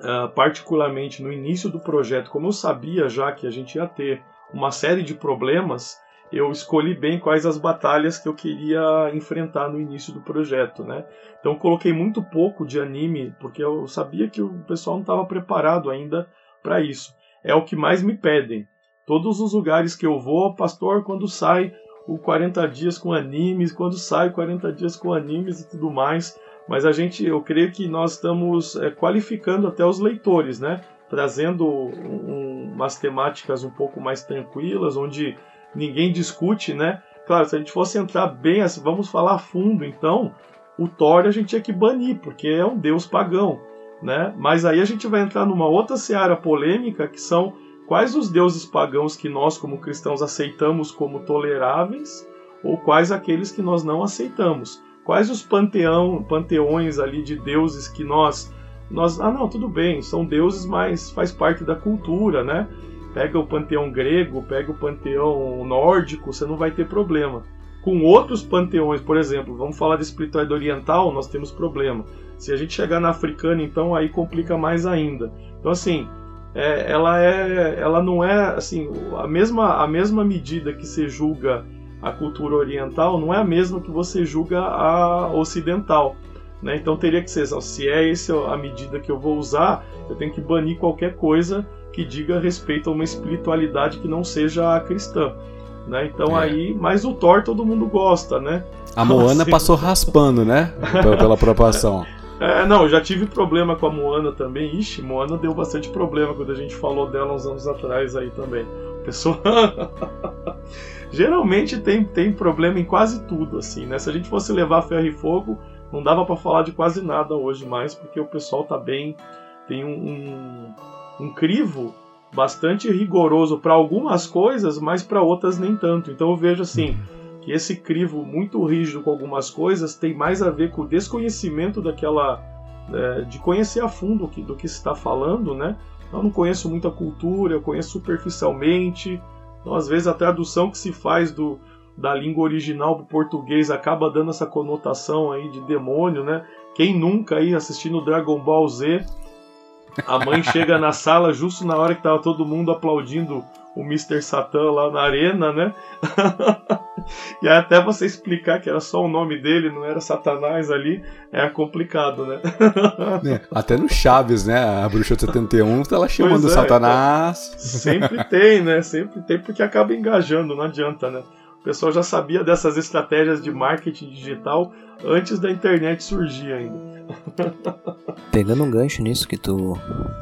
uh, particularmente no início do projeto, como eu sabia já que a gente ia ter uma série de problemas, eu escolhi bem quais as batalhas que eu queria enfrentar no início do projeto, né? Então coloquei muito pouco de anime, porque eu sabia que o pessoal não estava preparado ainda para isso. É o que mais me pedem. Todos os lugares que eu vou, pastor, quando sai o 40 dias com animes, quando sai 40 dias com animes e tudo mais. Mas a gente, eu creio que nós estamos é, qualificando até os leitores, né? Trazendo um, umas temáticas um pouco mais tranquilas, onde ninguém discute, né? Claro, se a gente fosse entrar bem, assim, vamos falar a fundo, então, o Thor a gente tinha que banir, porque é um deus pagão, né? Mas aí a gente vai entrar numa outra seara polêmica, que são Quais os deuses pagãos que nós, como cristãos, aceitamos como toleráveis ou quais aqueles que nós não aceitamos? Quais os panteão, panteões ali de deuses que nós nós ah não tudo bem são deuses mas faz parte da cultura né pega o panteão grego pega o panteão nórdico você não vai ter problema. Com outros panteões por exemplo vamos falar de espiritualidade oriental nós temos problema. Se a gente chegar na africana então aí complica mais ainda. Então assim é, ela é, ela não é assim a mesma a mesma medida que se julga a cultura oriental não é a mesma que você julga a ocidental, né? Então teria que ser se é essa a medida que eu vou usar, eu tenho que banir qualquer coisa que diga respeito a uma espiritualidade que não seja cristã. Né? Então é. aí, mas o Thor todo mundo gosta, né? A Moana assim... passou raspando, né? Pela proporção. [LAUGHS] É, não, já tive problema com a Moana também. Ixi, Moana deu bastante problema quando a gente falou dela uns anos atrás aí também. Pessoa. [LAUGHS] Geralmente tem, tem problema em quase tudo, assim, né? Se a gente fosse levar ferro e fogo, não dava para falar de quase nada hoje mais, porque o pessoal tá bem. tem um, um, um crivo bastante rigoroso para algumas coisas, mas para outras nem tanto. Então eu vejo assim que esse crivo muito rígido com algumas coisas tem mais a ver com o desconhecimento daquela é, de conhecer a fundo do que, do que se está falando, né? Eu não conheço muita cultura, eu conheço superficialmente. Então, às vezes, a tradução que se faz do, da língua original para o português acaba dando essa conotação aí de demônio, né? Quem nunca aí assistindo Dragon Ball Z, a mãe chega na sala justo na hora que tava todo mundo aplaudindo o Mr. Satan lá na arena, né? [LAUGHS] e até você explicar que era só o nome dele, não era Satanás ali, é complicado, né? [LAUGHS] é, até no Chaves, né? A Bruxa 71 tá lá chamando é, Satanás. Então, sempre tem, né? Sempre tem, porque acaba engajando, não adianta, né? O pessoal já sabia dessas estratégias de marketing digital antes da internet surgir ainda. [LAUGHS] Pegando um gancho nisso que tu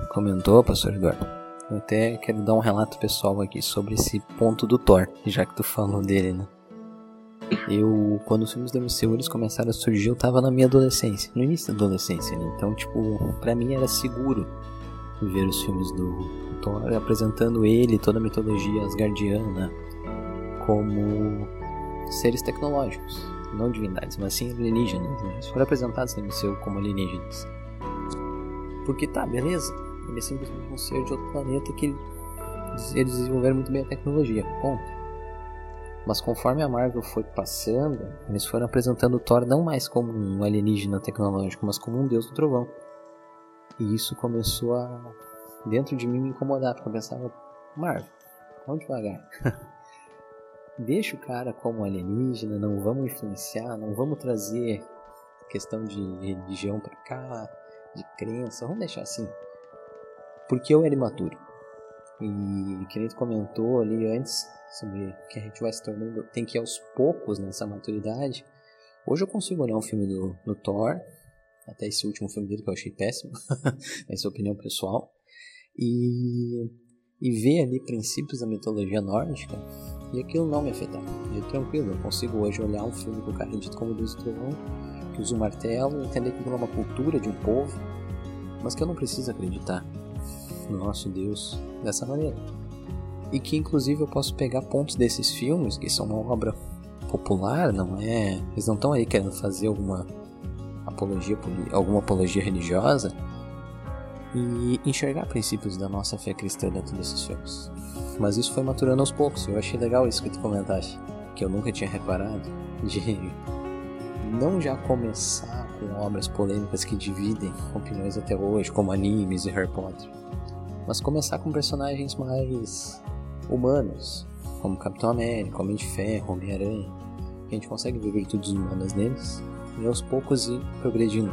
comentou, pastor Eduardo eu até quero dar um relato pessoal aqui sobre esse ponto do Thor, já que tu falou dele, né? Eu, quando os filmes da MCU eles começaram a surgir, eu tava na minha adolescência, no início da adolescência, né? Então, tipo, pra mim era seguro ver os filmes do Thor apresentando ele, toda a mitologia asgardiana, como seres tecnológicos, não divindades, mas sim alienígenas. Né? Eles foram apresentados no MCU como alienígenas. Porque tá, beleza, ele é simplesmente um ser de outro planeta que eles desenvolveram muito bem a tecnologia. Ponto. Mas conforme a Marvel foi passando, eles foram apresentando o Thor não mais como um alienígena tecnológico, mas como um deus do trovão. E isso começou a, dentro de mim, me incomodar, porque eu pensava, Marvel, vamos devagar. [LAUGHS] Deixa o cara como alienígena, não vamos influenciar, não vamos trazer questão de religião pra cá, de crença, vamos deixar assim porque eu era imaturo. E que nem tu comentou ali antes sobre que a gente vai se tornando, tem que ir aos poucos nessa maturidade. Hoje eu consigo olhar um filme do, do Thor, até esse último filme dele que eu achei péssimo, essa é a opinião pessoal, e, e ver ali princípios da mitologia nórdica e aquilo não me afetar. Eu tranquilo, eu consigo hoje olhar um filme que o cara é dito como Deus do Trovão, que usa um martelo, entender que aquilo é uma cultura de um povo, mas que eu não preciso acreditar no nosso Deus dessa maneira. E que inclusive eu posso pegar pontos desses filmes, que são uma obra popular, não é. Eles não estão aí querendo fazer alguma apologia, alguma apologia religiosa e enxergar princípios da nossa fé cristã dentro desses filmes. Mas isso foi maturando aos poucos. Eu achei legal isso que tu comentaste, que eu nunca tinha reparado de não já começar com obras polêmicas que dividem opiniões até hoje, como animes e Harry Potter mas começar com personagens mais humanos, como Capitão América, Homem de Ferro, Homem-Aranha. A gente consegue ver virtudes humanas neles e aos poucos ir progredindo.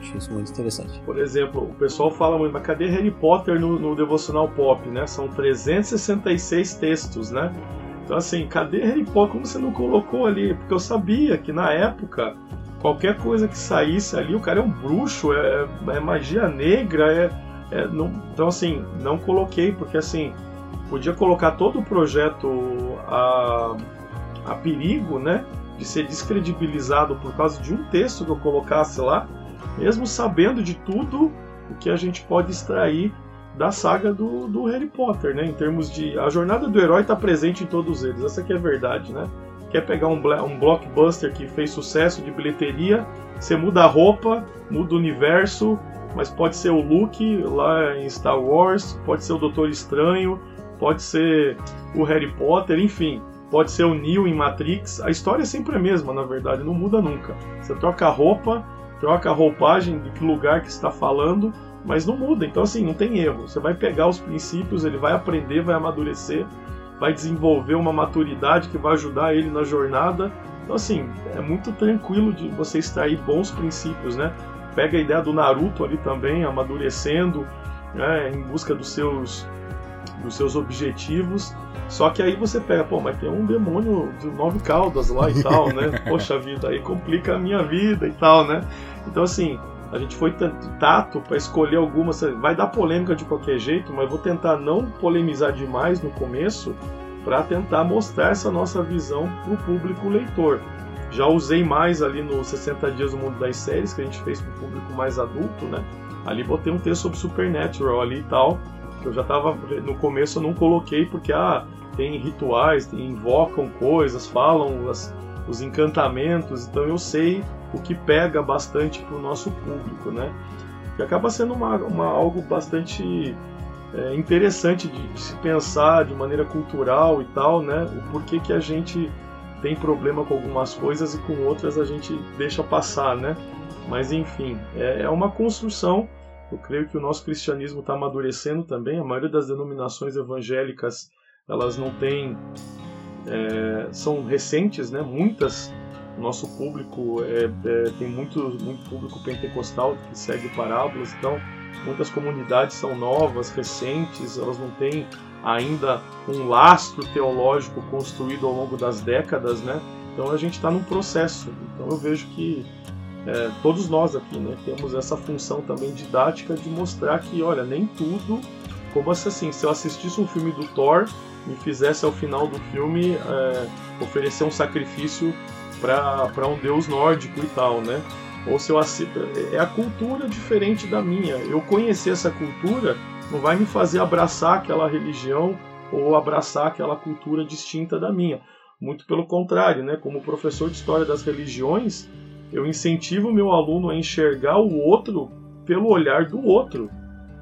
Achei isso muito interessante. Por exemplo, o pessoal fala muito, mas cadê Harry Potter no, no devocional pop, né? São 366 textos, né? Então assim, cadê Harry Potter? Como você não colocou ali? Porque eu sabia que na época qualquer coisa que saísse ali, o cara é um bruxo, é, é magia negra, é é, não, então, assim, não coloquei, porque assim, podia colocar todo o projeto a, a perigo, né? De ser descredibilizado por causa de um texto que eu colocasse lá, mesmo sabendo de tudo o que a gente pode extrair da saga do, do Harry Potter, né? Em termos de. A jornada do herói está presente em todos eles, essa que é a verdade, né? Quer pegar um, um blockbuster que fez sucesso de bilheteria, você muda a roupa, muda o universo, mas pode ser o Luke lá em Star Wars, pode ser o Doutor Estranho, pode ser o Harry Potter, enfim, pode ser o Neo em Matrix. A história é sempre a mesma, na verdade, não muda nunca. Você troca a roupa, troca a roupagem de que lugar que está falando, mas não muda. Então assim, não tem erro. Você vai pegar os princípios, ele vai aprender, vai amadurecer, vai desenvolver uma maturidade que vai ajudar ele na jornada. Então assim, é muito tranquilo de você extrair bons princípios, né? pega a ideia do Naruto ali também, amadurecendo, né, em busca dos seus, dos seus objetivos. Só que aí você pega, pô, mas tem um demônio de nove caudas lá e tal, né? [LAUGHS] Poxa vida, aí complica a minha vida e tal, né? Então, assim, a gente foi tato para escolher algumas. Vai dar polêmica de qualquer jeito, mas vou tentar não polemizar demais no começo para tentar mostrar essa nossa visão para o público leitor. Já usei mais ali no 60 Dias do Mundo das Séries, que a gente fez para o público mais adulto, né? Ali botei um texto sobre Supernatural ali e tal. Que eu já tava. No começo eu não coloquei porque ah, tem rituais, tem, invocam coisas, falam as, os encantamentos, então eu sei o que pega bastante para o nosso público, né? Que acaba sendo uma, uma algo bastante é, interessante de, de, se pensar de maneira cultural e tal, né? O porquê que a gente tem problema com algumas coisas e com outras a gente deixa passar, né? Mas enfim, é, é uma construção. Eu creio que o nosso cristianismo está amadurecendo também. A maioria das denominações evangélicas elas não têm, é, são recentes, né? Muitas nosso público é, é, tem muito, muito público pentecostal que segue parábolas, então muitas comunidades são novas, recentes, elas não têm ainda um lastro teológico construído ao longo das décadas, né? Então a gente está num processo. Então eu vejo que é, todos nós aqui, né, temos essa função também didática de mostrar que, olha, nem tudo, como assim, se eu assistisse um filme do Thor, me fizesse ao final do filme é, oferecer um sacrifício para um deus nórdico e tal, né? Ou se eu assisto, é a cultura diferente da minha. Eu conhecer essa cultura não vai me fazer abraçar aquela religião ou abraçar aquela cultura distinta da minha. Muito pelo contrário, né? Como professor de história das religiões, eu incentivo o meu aluno a enxergar o outro pelo olhar do outro.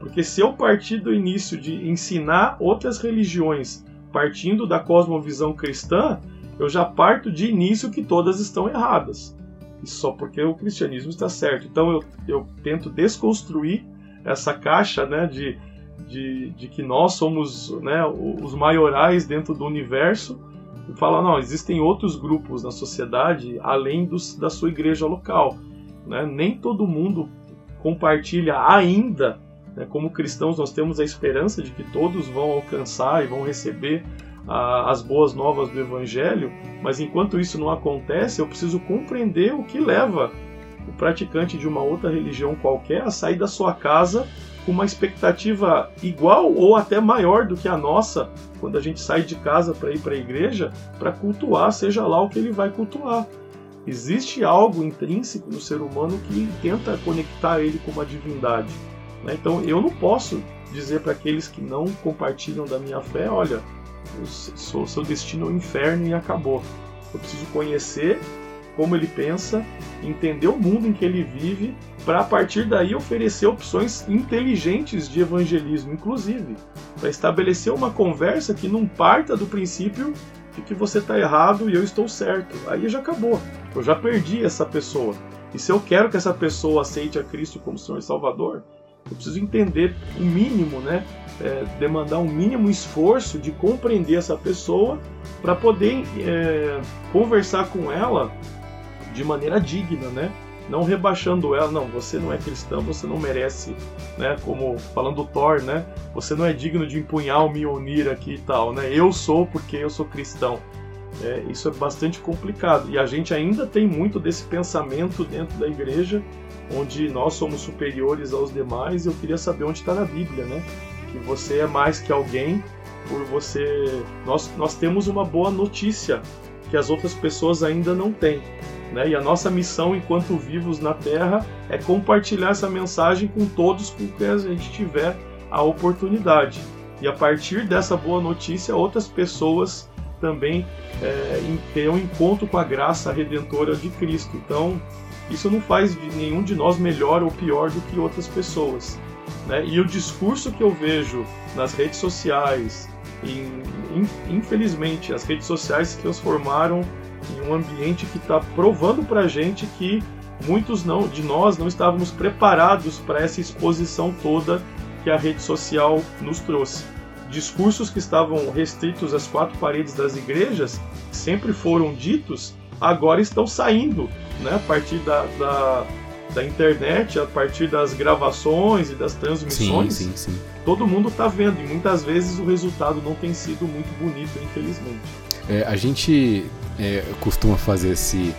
Porque se eu partir do início de ensinar outras religiões partindo da cosmovisão cristã, eu já parto de início que todas estão erradas. E só porque o cristianismo está certo. Então eu, eu tento desconstruir essa caixa né, de, de, de que nós somos né, os maiorais dentro do universo e falar, não, existem outros grupos na sociedade além dos, da sua igreja local. Né? Nem todo mundo compartilha ainda, né? como cristãos nós temos a esperança de que todos vão alcançar e vão receber a, as boas novas do Evangelho, mas enquanto isso não acontece, eu preciso compreender o que leva o praticante de uma outra religião qualquer a sair da sua casa com uma expectativa igual ou até maior do que a nossa quando a gente sai de casa para ir para a igreja para cultuar, seja lá o que ele vai cultuar. Existe algo intrínseco no ser humano que tenta conectar ele com uma divindade. Né? Então eu não posso dizer para aqueles que não compartilham da minha fé: olha, o seu destino é o inferno e acabou. Eu preciso conhecer como ele pensa, entender o mundo em que ele vive, para a partir daí oferecer opções inteligentes de evangelismo, inclusive, para estabelecer uma conversa que não parta do princípio de que você está errado e eu estou certo. Aí já acabou. Eu já perdi essa pessoa. E se eu quero que essa pessoa aceite a Cristo como Senhor e Salvador, eu preciso entender o mínimo, né? É, demandar um mínimo esforço de compreender essa pessoa para poder é, conversar com ela de maneira digna, né? Não rebaixando ela, não, você não é cristão, você não merece, né? Como falando Thor, né? Você não é digno de empunhar o Mjolnir aqui e tal, né? Eu sou porque eu sou cristão. É, isso é bastante complicado e a gente ainda tem muito desse pensamento dentro da igreja onde nós somos superiores aos demais, eu queria saber onde está na Bíblia, né? Que você é mais que alguém por você. Nós, nós temos uma boa notícia que as outras pessoas ainda não têm. Né? E a nossa missão enquanto vivos na Terra é compartilhar essa mensagem com todos com quem a gente tiver a oportunidade. E a partir dessa boa notícia, outras pessoas também é, um encontro com a graça redentora de Cristo. Então, isso não faz nenhum de nós melhor ou pior do que outras pessoas. Né? E o discurso que eu vejo nas redes sociais, em, infelizmente, as redes sociais se transformaram em um ambiente que está provando para a gente que muitos não, de nós não estávamos preparados para essa exposição toda que a rede social nos trouxe. Discursos que estavam restritos às quatro paredes das igrejas sempre foram ditos agora estão saindo, né? A partir da, da, da internet, a partir das gravações e das transmissões. Sim, sim, sim. Todo mundo está vendo e muitas vezes o resultado não tem sido muito bonito, infelizmente. É, a gente é, costuma fazer esse,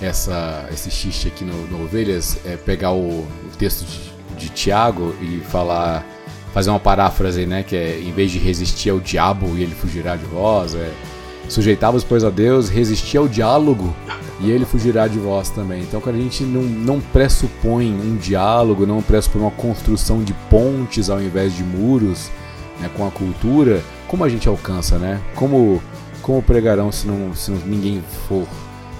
essa, esse xiste aqui no, no Ovelhas, é pegar o, o texto de, de Tiago e falar fazer uma paráfrase, né? Que é em vez de resistir ao diabo e ele fugirá de vós, é, Sujeitavos, pois, a Deus, resisti ao diálogo e ele fugirá de vós também. Então, quando a gente não, não pressupõe um diálogo, não pressupõe uma construção de pontes ao invés de muros né, com a cultura, como a gente alcança, né? Como, como pregarão se, não, se ninguém for,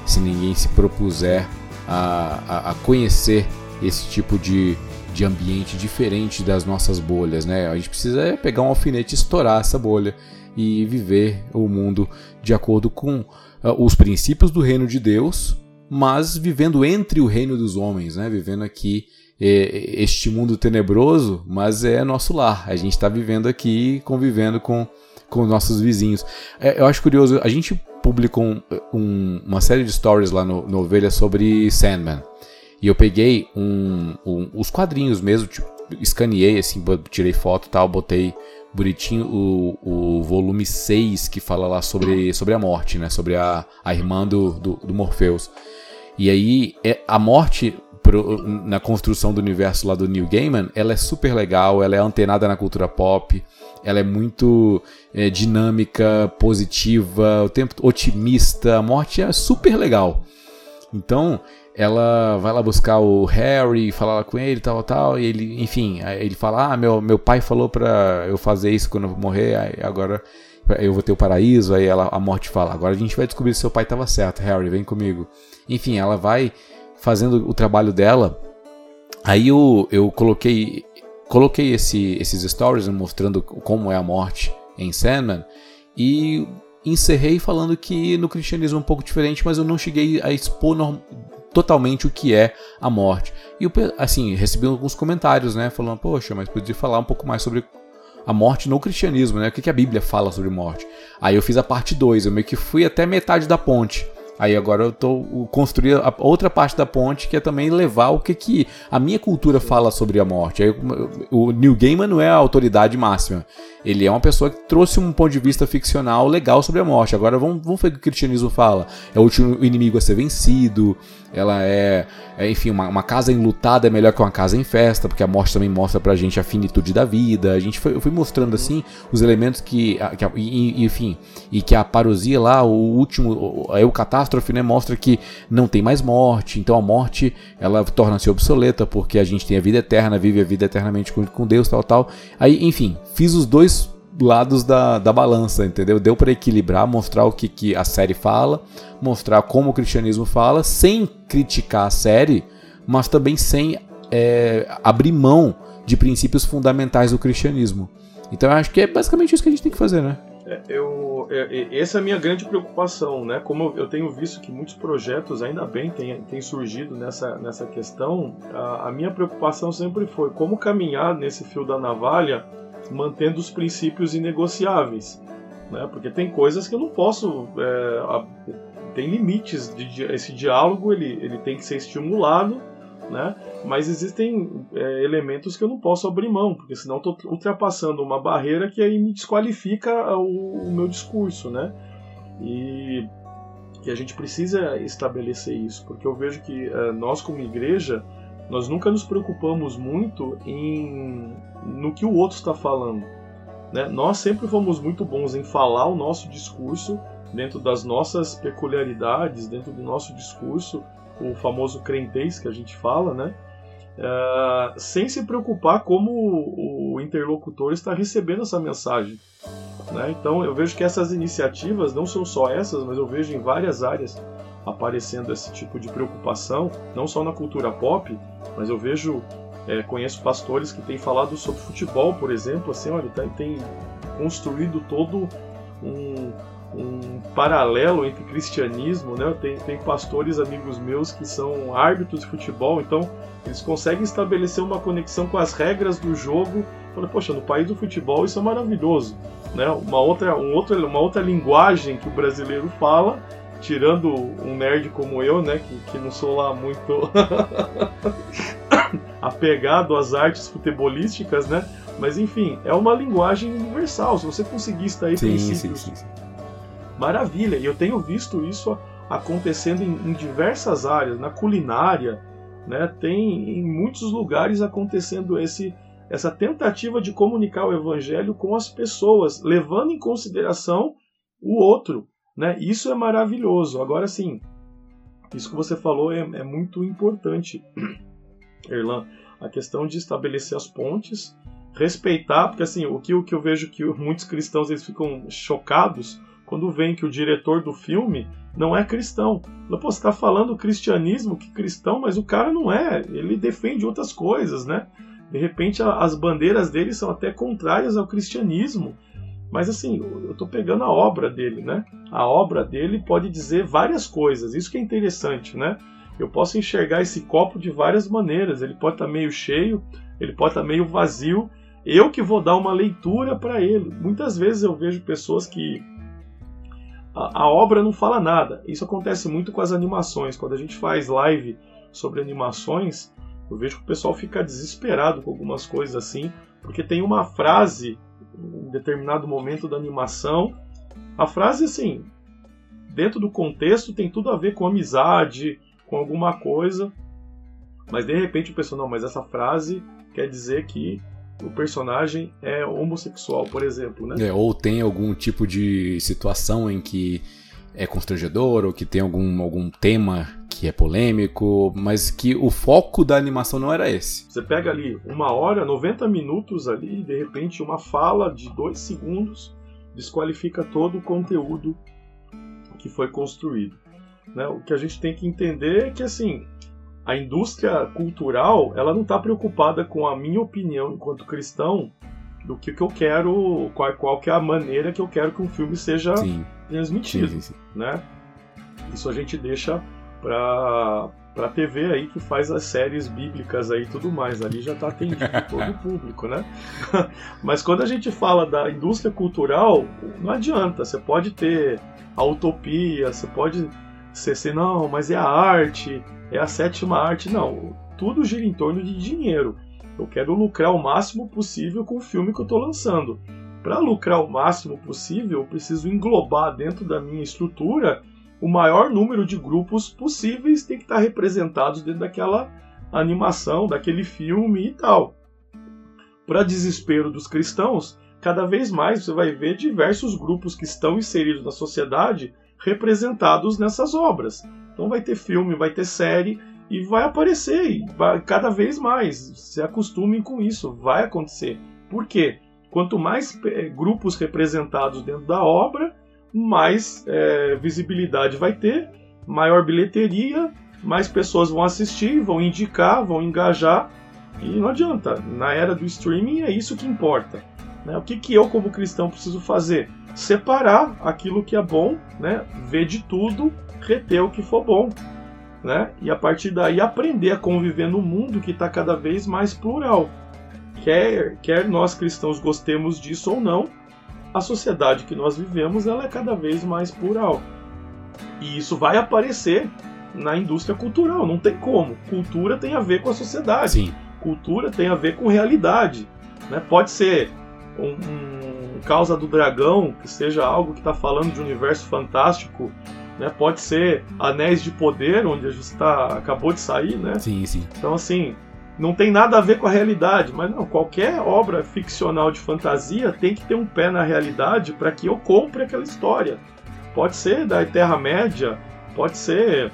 se ninguém se propuser a, a, a conhecer esse tipo de, de ambiente diferente das nossas bolhas, né? A gente precisa pegar um alfinete e estourar essa bolha e viver o mundo de acordo com uh, os princípios do reino de Deus, mas vivendo entre o reino dos homens, né? Vivendo aqui eh, este mundo tenebroso, mas é nosso lar. A gente está vivendo aqui, convivendo com com nossos vizinhos. É, eu acho curioso, a gente publicou um, um, uma série de stories lá no, no Ovelha sobre Sandman. E eu peguei um, os quadrinhos mesmo, tipo, escaneei assim, tirei foto e tal, botei bonitinho o, o volume 6 que fala lá sobre, sobre a morte, né? Sobre a, a irmã do, do, do Morpheus. E aí, é, a morte pro, na construção do universo lá do Neil Gaiman, ela é super legal, ela é antenada na cultura pop, ela é muito é, dinâmica, positiva, o tempo otimista, a morte é super legal. Então, ela vai lá buscar o Harry, falar com ele, tal, tal, e ele, enfim, ele fala: "Ah, meu, meu pai falou para eu fazer isso quando eu morrer, agora eu vou ter o paraíso". Aí ela, a morte fala: "Agora a gente vai descobrir se seu pai estava certo, Harry, vem comigo". Enfim, ela vai fazendo o trabalho dela. Aí eu, eu coloquei coloquei esse, esses stories mostrando como é a morte em Sandman e encerrei falando que no cristianismo é um pouco diferente, mas eu não cheguei a expor totalmente o que é a morte. E eu, assim, recebi alguns comentários, né, falando, poxa, mas podia falar um pouco mais sobre a morte no cristianismo, né? O que a Bíblia fala sobre morte. Aí eu fiz a parte 2, eu meio que fui até metade da ponte. Aí agora eu estou construindo a outra parte da ponte que é também levar o que, que a minha cultura fala sobre a morte. Aí, o Neil Gaiman não é a autoridade máxima. Ele é uma pessoa que trouxe um ponto de vista ficcional legal sobre a morte. Agora vamos, vamos ver o que o cristianismo fala. É o último inimigo a ser vencido. Ela é, é enfim, uma, uma, casa enlutada é melhor que uma casa em festa, porque a morte também mostra pra gente a finitude da vida. A gente foi, eu fui mostrando assim os elementos que, que e, enfim, e que a parousia lá, o último, a eucatástrofe, né, mostra que não tem mais morte. Então a morte ela torna-se obsoleta porque a gente tem a vida eterna, vive a vida eternamente com, com Deus, tal, tal. Aí, enfim, fiz os dois lados da, da balança, entendeu? Deu para equilibrar, mostrar o que, que a série fala, mostrar como o cristianismo fala, sem criticar a série, mas também sem é, abrir mão de princípios fundamentais do cristianismo. Então eu acho que é basicamente isso que a gente tem que fazer, né? É, eu, é, essa é a minha grande preocupação, né? Como eu tenho visto que muitos projetos, ainda bem, têm, têm surgido nessa, nessa questão, a, a minha preocupação sempre foi como caminhar nesse fio da navalha mantendo os princípios inegociáveis. Né? Porque tem coisas que eu não posso. É, a, tem limites. De, esse diálogo ele, ele tem que ser estimulado, né? mas existem é, elementos que eu não posso abrir mão, porque senão estou ultrapassando uma barreira que aí me desqualifica o, o meu discurso. Né? E, e, a gente precisa estabelecer isso, porque eu vejo que é, nós, como igreja, nós nunca nos preocupamos muito em no que o outro está falando. Né? Nós sempre fomos muito bons em falar o nosso discurso dentro das nossas peculiaridades, dentro do nosso discurso, o famoso crentez que a gente fala, né? Uh, sem se preocupar como o interlocutor está recebendo essa mensagem. Né? Então eu vejo que essas iniciativas não são só essas, mas eu vejo em várias áreas aparecendo esse tipo de preocupação, não só na cultura pop, mas eu vejo, é, conheço pastores que têm falado sobre futebol, por exemplo, assim, olha, tem, tem construído todo um, um paralelo entre cristianismo, né? Tem, tem pastores amigos meus que são árbitros de futebol, então eles conseguem estabelecer uma conexão com as regras do jogo. Falei, poxa, no país do futebol isso é maravilhoso, né? Uma outra, um outro, uma outra linguagem que o brasileiro fala tirando um nerd como eu, né, que, que não sou lá muito [LAUGHS] apegado às artes futebolísticas, né? Mas enfim, é uma linguagem universal. Se você conseguir extrair sim, princípios, sim, sim. Maravilha. E eu tenho visto isso acontecendo em, em, diversas áreas, na culinária, né? Tem em muitos lugares acontecendo esse essa tentativa de comunicar o evangelho com as pessoas, levando em consideração o outro, Né? Isso é maravilhoso. Agora, sim, isso que você falou é, é muito importante, [CLEARS THROAT] Erlan. A questão de estabelecer as pontes, respeitar, porque assim, o que, o que eu vejo que muitos cristãos eles ficam chocados quando veem que o diretor do filme não é cristão. Pô, você está falando cristianismo, que cristão, mas o cara não é. Ele defende outras coisas, né? De repente as bandeiras dele são até contrárias ao cristianismo. Mas assim, eu estou pegando a obra dele, né? A obra dele pode dizer várias coisas. Isso que é interessante, né? Eu posso enxergar esse copo de várias maneiras. Ele pode estar tá meio cheio, ele pode estar tá meio vazio. Eu que vou dar uma leitura para ele. Muitas vezes eu vejo pessoas que a, a, obra não fala nada. Isso acontece muito com as animações. Quando a gente faz live sobre animações, eu vejo que o pessoal fica desesperado com algumas coisas assim, porque tem uma frase em determinado momento da animação. A frase, assim, dentro do contexto, tem tudo a ver com amizade, com alguma coisa, mas de repente o pessoal, não, mas essa frase quer dizer que o personagem é homossexual, por exemplo, né? É, ou tem algum tipo de situação em que é constrangedor ou que tem algum, algum tema que é polêmico, mas que o foco da animação não era esse. Você pega ali uma hora, 90 minutos ali, e de repente uma fala de dois segundos desqualifica todo o conteúdo que foi construído. Né? O que a gente tem que entender é que assim a indústria cultural ela não está preocupada com a minha opinião enquanto cristão do que, que eu quero, qual, qual que é a maneira que eu quero que um filme seja sim. transmitido, sim, sim, né? Isso a gente deixa para para TV aí que faz as séries bíblicas aí e tudo mais. Ali já está atendido [LAUGHS] todo o público, né? [LAUGHS] Mas quando a gente fala da indústria cultural, não adianta. Você pode ter a utopia, você pode ser assim, não, mas é a arte, é a sétima arte. Não, tudo gira em torno de dinheiro. Eu quero lucrar o máximo possível com o filme que eu estou lançando. Para lucrar o máximo possível, eu preciso englobar dentro da minha estrutura o maior número de grupos possíveis tem que estar representados dentro daquela animação, daquele filme e tal. Para desespero dos cristãos, cada vez mais você vai ver diversos grupos que estão inseridos na sociedade representados nessas obras. Então vai ter filme, vai ter série e vai aparecer cada vez mais. Se acostumem com isso, vai acontecer. Por quê? Quanto mais é, grupos representados dentro da obra, mais é, visibilidade vai ter, maior bilheteria, mais pessoas vão assistir, vão indicar, vão engajar. E não adianta. Na era do streaming é isso que importa. Né? O que, que eu, como cristão, preciso fazer? Separar aquilo que é bom, né? ver de tudo reter o que for bom. Né? E a partir daí aprender a conviver no mundo que está cada vez mais plural. Quer, quer nós cristãos gostemos disso ou não, a sociedade que nós vivemos ela é cada vez mais plural. E isso vai aparecer na indústria cultural, não tem como. Cultura tem a ver com a sociedade. Sim. Cultura tem a ver com realidade. Né? Pode ser um, um Causa do Dragão, que seja algo que está falando de um universo fantástico né? Pode ser Anéis de Poder, onde a gente tá, acabou de sair, né? Sim, sim. Então, assim, não tem nada a ver com a realidade, mas não, qualquer obra ficcional de fantasia tem que ter um pé na realidade para que eu compre aquela história. Pode ser da Terra-média, pode ser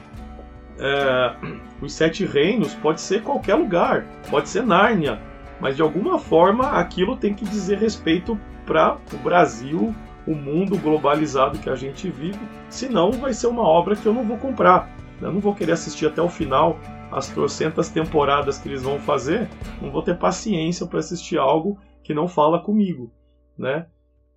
é, Os Sete Reinos, pode ser qualquer lugar, pode ser Nárnia, mas de alguma forma aquilo tem que dizer respeito para o Brasil, o mundo globalizado que a gente vive, senão vai ser uma obra que eu não vou comprar. Eu não vou querer assistir até o final as trocentas temporadas que eles vão fazer, não vou ter paciência para assistir algo que não fala comigo, né?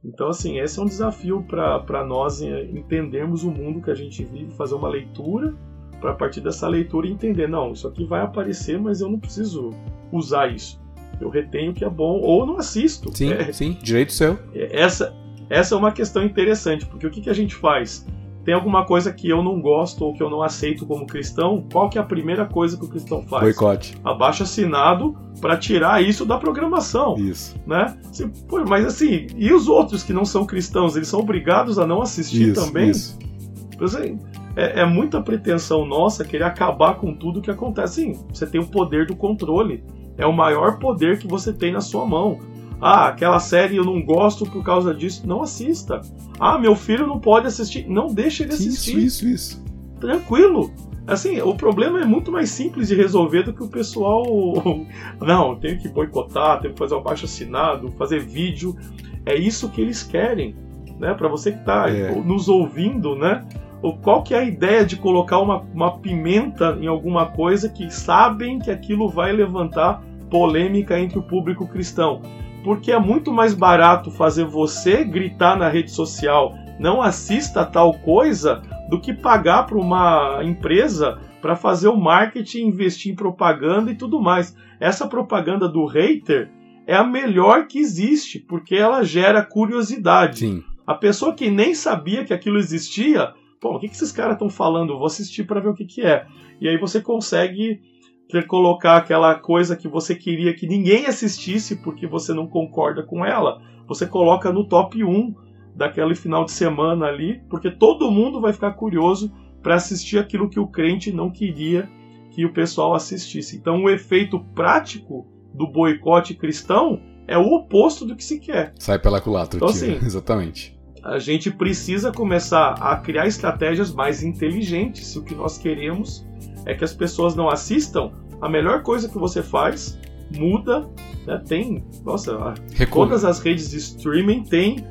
Então, assim, esse é um desafio para nós entendermos o mundo que a gente vive, fazer uma leitura, para a partir dessa leitura entender, não, isso aqui vai aparecer, mas eu não preciso usar isso. Eu retenho o que é bom, ou não assisto. Sim, é, sim, direito seu. É, essa, essa é uma questão interessante, porque o que, que a gente faz? Tem alguma coisa que eu não gosto ou que eu não aceito como cristão? Qual que é a primeira coisa que o cristão faz? Boicote. Abaixa assinado para tirar isso da programação. Isso. Né? Mas assim, e os outros que não são cristãos? Eles são obrigados a não assistir isso, também? Isso. Assim, é, é, muita pretensão nossa querer acabar com tudo que acontece. Sim, você tem o poder do controle. É o maior poder que você tem na sua mão. Ah, aquela série eu não gosto por causa disso. Não assista. Ah, meu filho não pode assistir. Não deixe ele assistir. Isso, isso, isso. Tranquilo. Assim, o problema é muito mais simples de resolver do que o pessoal. [LAUGHS] Não, tem que boicotar, tem que fazer o abaixo assinado, fazer vídeo. É isso que eles querem. Né? Para você que está é. nos ouvindo, né? Qual que é a ideia de colocar uma, uma pimenta em alguma coisa que sabem que aquilo vai levantar polêmica entre o público cristão? Porque é muito mais barato fazer você gritar na rede social não assista tal coisa do que pagar para uma empresa para fazer o marketing, investir em propaganda e tudo mais. Essa propaganda do hater é a melhor que existe, porque ela gera curiosidade. Sim. A pessoa que nem sabia que aquilo existia, pô, o que, que esses caras estão falando? Vou assistir para ver o que, que é. E aí você consegue colocar aquela coisa que você queria que ninguém assistisse porque você não concorda com ela. Você coloca no top 1 daquele final de semana ali, porque todo mundo vai ficar curioso para assistir aquilo que o crente não queria que o pessoal assistisse. Então, o efeito prático do boicote cristão é o oposto do que se quer. Sai pela culatra, então, assim, [LAUGHS] exatamente. A gente precisa começar a criar estratégias mais inteligentes. Se o que nós queremos é que as pessoas não assistam, a melhor coisa que você faz muda. Né? Tem, nossa, todas as redes de streaming têm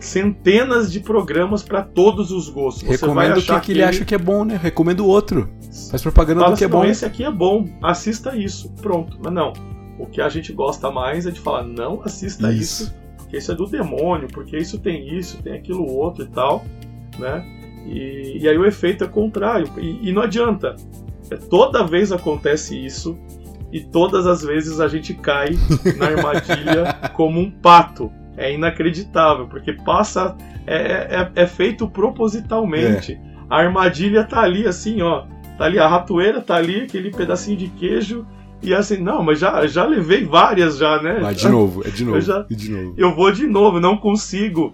centenas de programas para todos os gostos. Você Recomendo o que, que, ele acha que é bom, né? Recomendo outro. Faz propaganda Fala do que é assim, bom. Esse aqui é bom, assista isso. Pronto. Mas não. O que a gente gosta mais é de falar, não assista isso, isso porque isso é do demônio, porque isso tem isso, tem aquilo outro e tal, né? E, e aí o efeito é contrário. E, e não adianta. É, toda vez acontece isso e todas as vezes a gente cai na armadilha [LAUGHS] como um pato é inacreditável, porque passa. É, é, é feito propositalmente. É. A armadilha tá ali assim, ó. Tá ali, a ratoeira tá ali, aquele pedacinho de queijo. E assim, não, mas já, já levei várias já, né? Mas de novo, é de [LAUGHS] novo. Eu, já, de novo. eu vou de novo, não consigo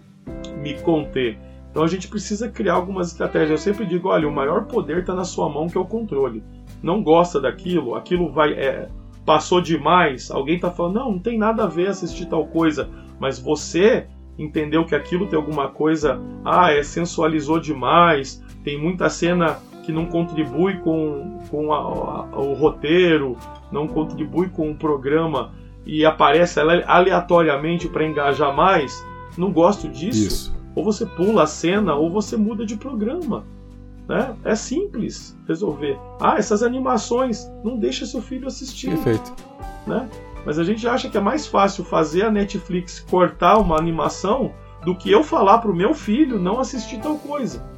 me conter. Então a gente precisa criar algumas estratégias. Eu sempre digo, olha, o maior poder está na sua mão, que é o controle. Não gosta daquilo, aquilo vai. É, passou demais, alguém está falando, não, não tem nada a ver assistir tal coisa mas você entendeu que aquilo tem alguma coisa, ah, é sensualizou demais, tem muita cena que não contribui com, com a, a, o roteiro, não contribui com o programa e aparece aleatoriamente para engajar mais, não gosto disso. Isso. Ou você pula a cena ou você muda de programa. Né? É simples resolver. Ah, essas animações, não deixa seu filho assistir. Perfeito. Né? Mas a gente acha que é mais fácil fazer a Netflix cortar uma animação do que eu falar pro meu filho não assistir tal coisa.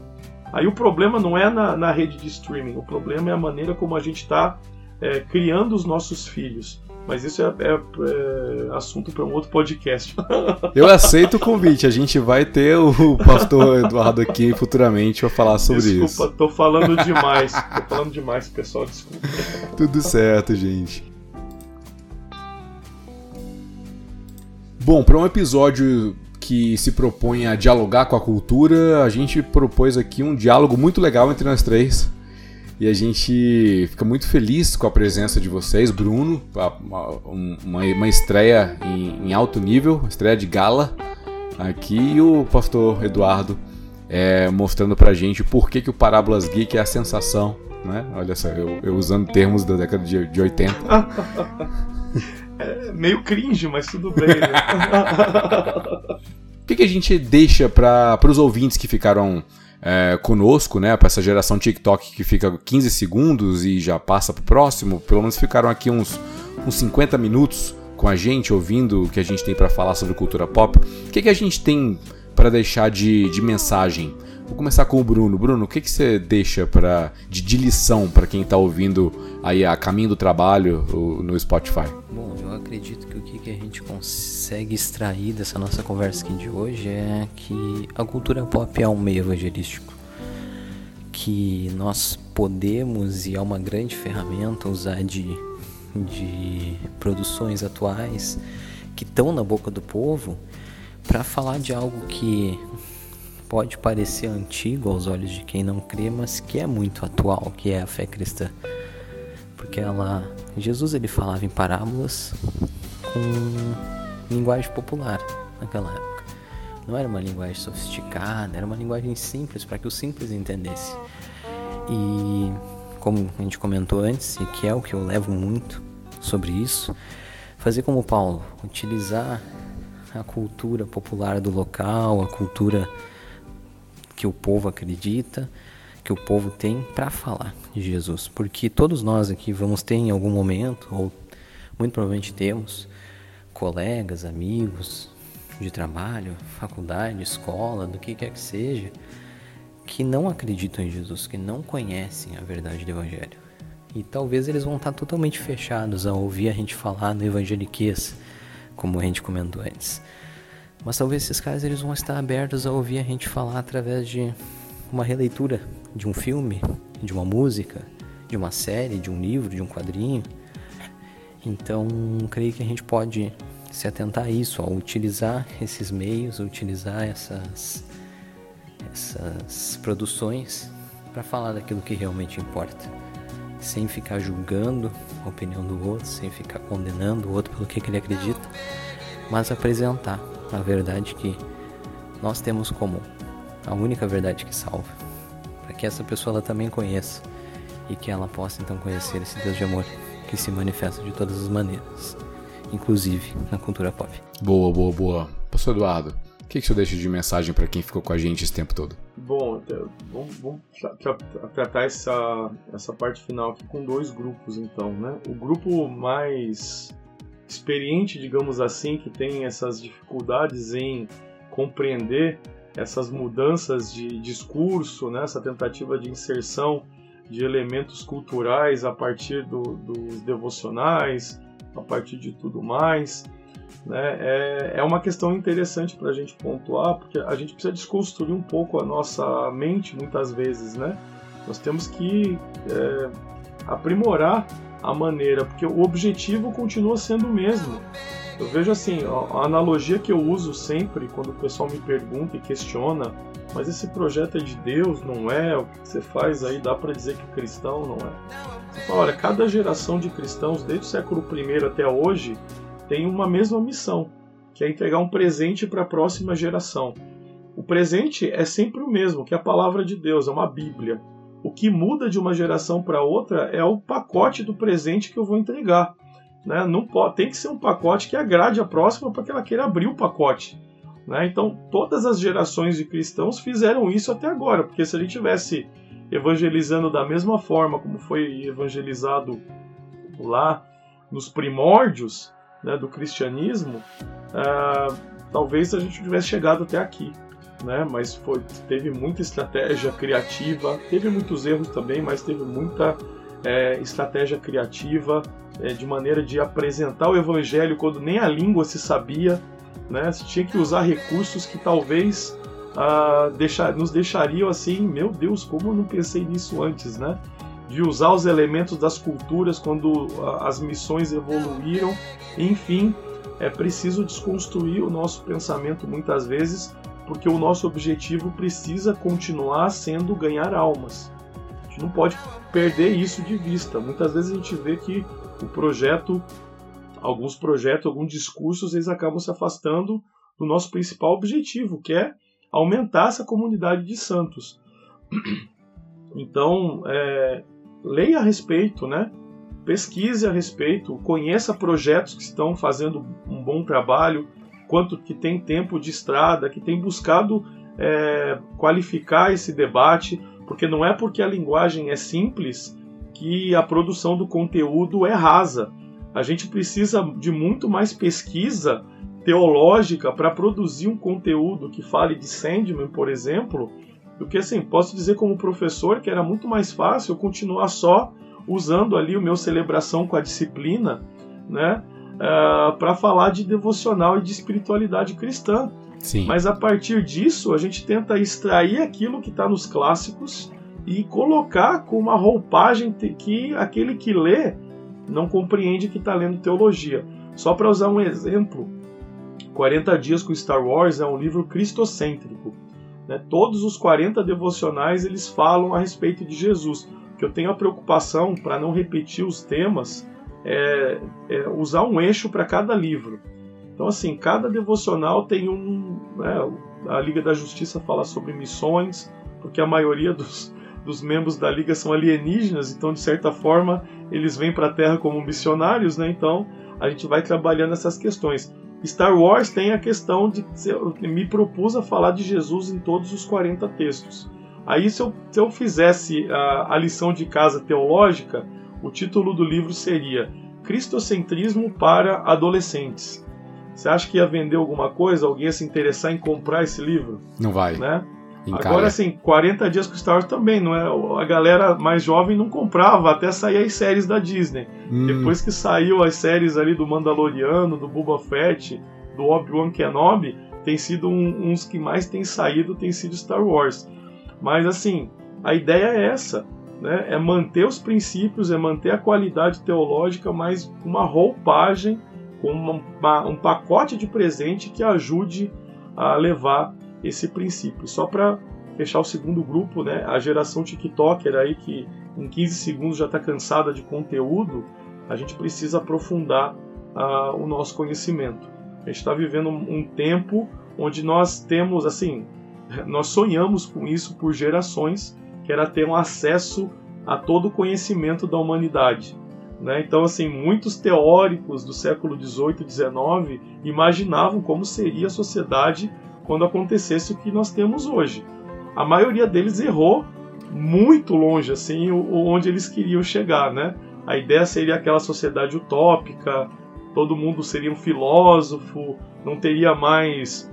Aí o problema não é na, na rede de streaming, o problema é a maneira como a gente está é, criando os nossos filhos. Mas isso é, é, é assunto para um outro podcast. [LAUGHS] Eu aceito o convite. A gente vai ter o pastor Eduardo aqui futuramente para falar sobre desculpa, isso. Desculpa, tô falando demais. tô falando demais, pessoal. Desculpa. [LAUGHS] Tudo certo, gente. Bom, para um episódio que se propõe a dialogar com a cultura, a gente propôs aqui um diálogo muito legal entre nós três. E a gente fica muito feliz com a presença de vocês, Bruno, uma, uma estreia em, em, alto nível, estreia de gala aqui, e o pastor Eduardo é, mostrando pra gente por que, que o Parábolas Geek é a sensação, né? Olha só, eu, eu usando termos da década de, de 80. [LAUGHS] É meio cringe, mas tudo bem. Né? [LAUGHS] o que, que a gente deixa para os ouvintes que ficaram é, conosco, né? Para essa geração TikTok que fica 15 segundos e já passa pro próximo, pelo menos ficaram aqui uns, uns 50 minutos com a gente, ouvindo o que a gente tem para falar sobre cultura pop. O que, que a gente tem para deixar de, de mensagem Vou começar com o Bruno. Bruno, o que, que você deixa pra, de, de lição para quem está ouvindo aí a caminho do trabalho no Spotify? Bom, eu acredito que o que, que a gente consegue extrair dessa nossa conversa aqui de hoje é que a cultura pop é um meio evangelístico. Que nós podemos, e é uma grande ferramenta, usar de, de produções atuais que estão na boca do povo para falar de algo que pode parecer antigo aos olhos de quem não crê, mas que é muito atual, que é a fé cristã. Porque ela, Jesus ele falava em parábolas com linguagem popular naquela época. Não era uma linguagem sofisticada, era uma linguagem simples para que o simples entendesse. E como a gente comentou antes, e que é o que eu levo muito sobre isso, fazer como Paulo, utilizar a cultura popular do local, a cultura que o povo acredita, que o povo tem para falar de Jesus, porque todos nós aqui vamos ter em algum momento, ou muito provavelmente temos, colegas, amigos de trabalho, faculdade, escola, do que quer que seja, que não acreditam em Jesus, que não conhecem a verdade do Evangelho. E talvez eles vão estar totalmente fechados a ouvir a gente falar no evangeliquez, como a gente comentou antes. Mas talvez esses caras eles vão estar abertos a ouvir a gente falar através de uma releitura de um filme, de uma música, de uma série, de um livro, de um quadrinho. Então, creio que a gente pode se atentar a isso, a utilizar esses meios, utilizar essas essas produções para falar daquilo que realmente importa, sem ficar julgando a opinião do outro, sem ficar condenando o outro pelo que, que ele acredita, mas apresentar a verdade que nós temos como a única verdade que salva, para que essa pessoa ela também conheça e que ela possa então conhecer esse Deus de amor que se manifesta de todas as maneiras, inclusive na cultura pop. Boa, boa, boa. Pastor Eduardo, o que, que você deixa de mensagem para quem ficou com a gente esse tempo todo? Bom, vamos, vamos tratar essa, essa parte final aqui com dois grupos, então, né? O grupo mais experiente, digamos assim, que tem essas dificuldades em compreender essas mudanças de discurso, né, essa tentativa de inserção de elementos culturais a partir do, dos devocionais, a partir de tudo mais. Né, é, é uma questão interessante para a gente pontuar, porque a gente precisa desconstruir um pouco a nossa mente muitas vezes. Né? Nós temos que é, aprimorar a maneira, porque o objetivo continua sendo o mesmo. Eu vejo assim, a analogia que eu uso sempre quando o pessoal me pergunta e questiona, mas esse projeto é de Deus, não é? O que você faz aí dá para dizer que é cristão não é? Você fala, olha, cada geração de cristãos, desde o século I até hoje, tem uma mesma missão, que é entregar um presente para a próxima geração. O presente é sempre o mesmo, que é a palavra de Deus, é uma Bíblia. O que muda de uma geração para outra é o pacote do presente que eu vou entregar. Né? Não pode, tem que ser um pacote que agrade a próxima para que ela queira abrir o pacote. Né? Então, todas as gerações de cristãos fizeram isso até agora, porque se a gente tivesse evangelizando da mesma forma como foi evangelizado lá nos primórdios né, do cristianismo, uh, talvez a gente tivesse chegado até aqui. Né? Mas foi, teve muita estratégia criativa, teve muitos erros também, mas teve muita é, estratégia criativa é, de maneira de apresentar o evangelho quando nem a língua se sabia, né? Se tinha que usar recursos que talvez ah, deixar, nos deixariam assim, meu Deus, como eu não pensei nisso antes, né? De usar os elementos das culturas quando ah, as missões evoluíram, enfim, é preciso desconstruir o nosso pensamento muitas vezes, porque o nosso objetivo precisa continuar sendo ganhar almas. A gente não pode perder isso de vista. Muitas vezes a gente vê que o projeto, alguns projetos, alguns discursos, eles acabam se afastando do nosso principal objetivo, que é aumentar essa comunidade de santos. [CLEARS THROAT] Então, é, leia a respeito, né? pesquise a respeito, conheça projetos que estão fazendo um bom trabalho, quanto que tem tempo de estrada, que tem buscado é, qualificar esse debate, porque não é porque a linguagem é simples que a produção do conteúdo é rasa. A gente precisa de muito mais pesquisa teológica para produzir um conteúdo que fale de Sandman, por exemplo, do que assim, posso dizer como professor que era muito mais fácil continuar só usando ali o meu celebração com a disciplina, né, uh, ah, para falar de devocional e de espiritualidade cristã. Sim. Mas a partir disso, a gente tenta extrair aquilo que está nos clássicos e colocar com uma roupagem que aquele que lê não compreende que está lendo teologia. Só para usar um exemplo, 40 Dias com Star Wars é um livro cristocêntrico. Né? Todos os 40 devocionais eles falam a respeito de Jesus. Que eu tenho a preocupação para não repetir os temas, é, é usar um eixo para cada livro. Então, assim, cada devocional tem um. Né, a Liga da Justiça fala sobre missões, porque a maioria dos, dos membros da Liga são alienígenas, então, de certa forma, eles vêm para a Terra como missionários, né? Então, a gente vai trabalhando essas questões. Star Wars tem a questão de eu me propus a falar de Jesus em todos os 40 textos. Aí, se eu, se eu fizesse a, a lição de casa teológica, o título do livro seria Cristocentrismo para Adolescentes. Você acha que ia vender alguma coisa? Alguém ia se interessar em comprar esse livro? Não vai. Né? Agora, assim, 40 dias com Star Wars também, não é? A galera mais jovem não comprava até sair as séries da Disney. Hum. Depois que saiu as séries ali do Mandaloriano, do Boba Fett, do Obi-Wan Kenobi, tem sido um, uns que mais tem saído, tem sido Star Wars. Mas assim, a ideia é essa, né? É manter os princípios, é manter a qualidade teológica, mas uma roupagem, com uma, uma, um pacote de presente que ajude a levar esse princípio. Só para fechar o segundo grupo, né, a geração TikToker aí que em 15 segundos já está cansada de conteúdo, a gente precisa aprofundar uh, o nosso conhecimento. A gente está vivendo um, um tempo onde nós temos, assim, nós sonhamos com isso por gerações, que era ter um acesso a todo o conhecimento da humanidade. Né? Então, assim, muitos teóricos do século XVIII e XIX imaginavam como seria a sociedade quando acontecesse o que nós temos hoje. A maioria deles errou muito longe, assim, onde eles queriam chegar, né? A ideia seria aquela sociedade utópica, todo mundo seria um filósofo, não teria mais,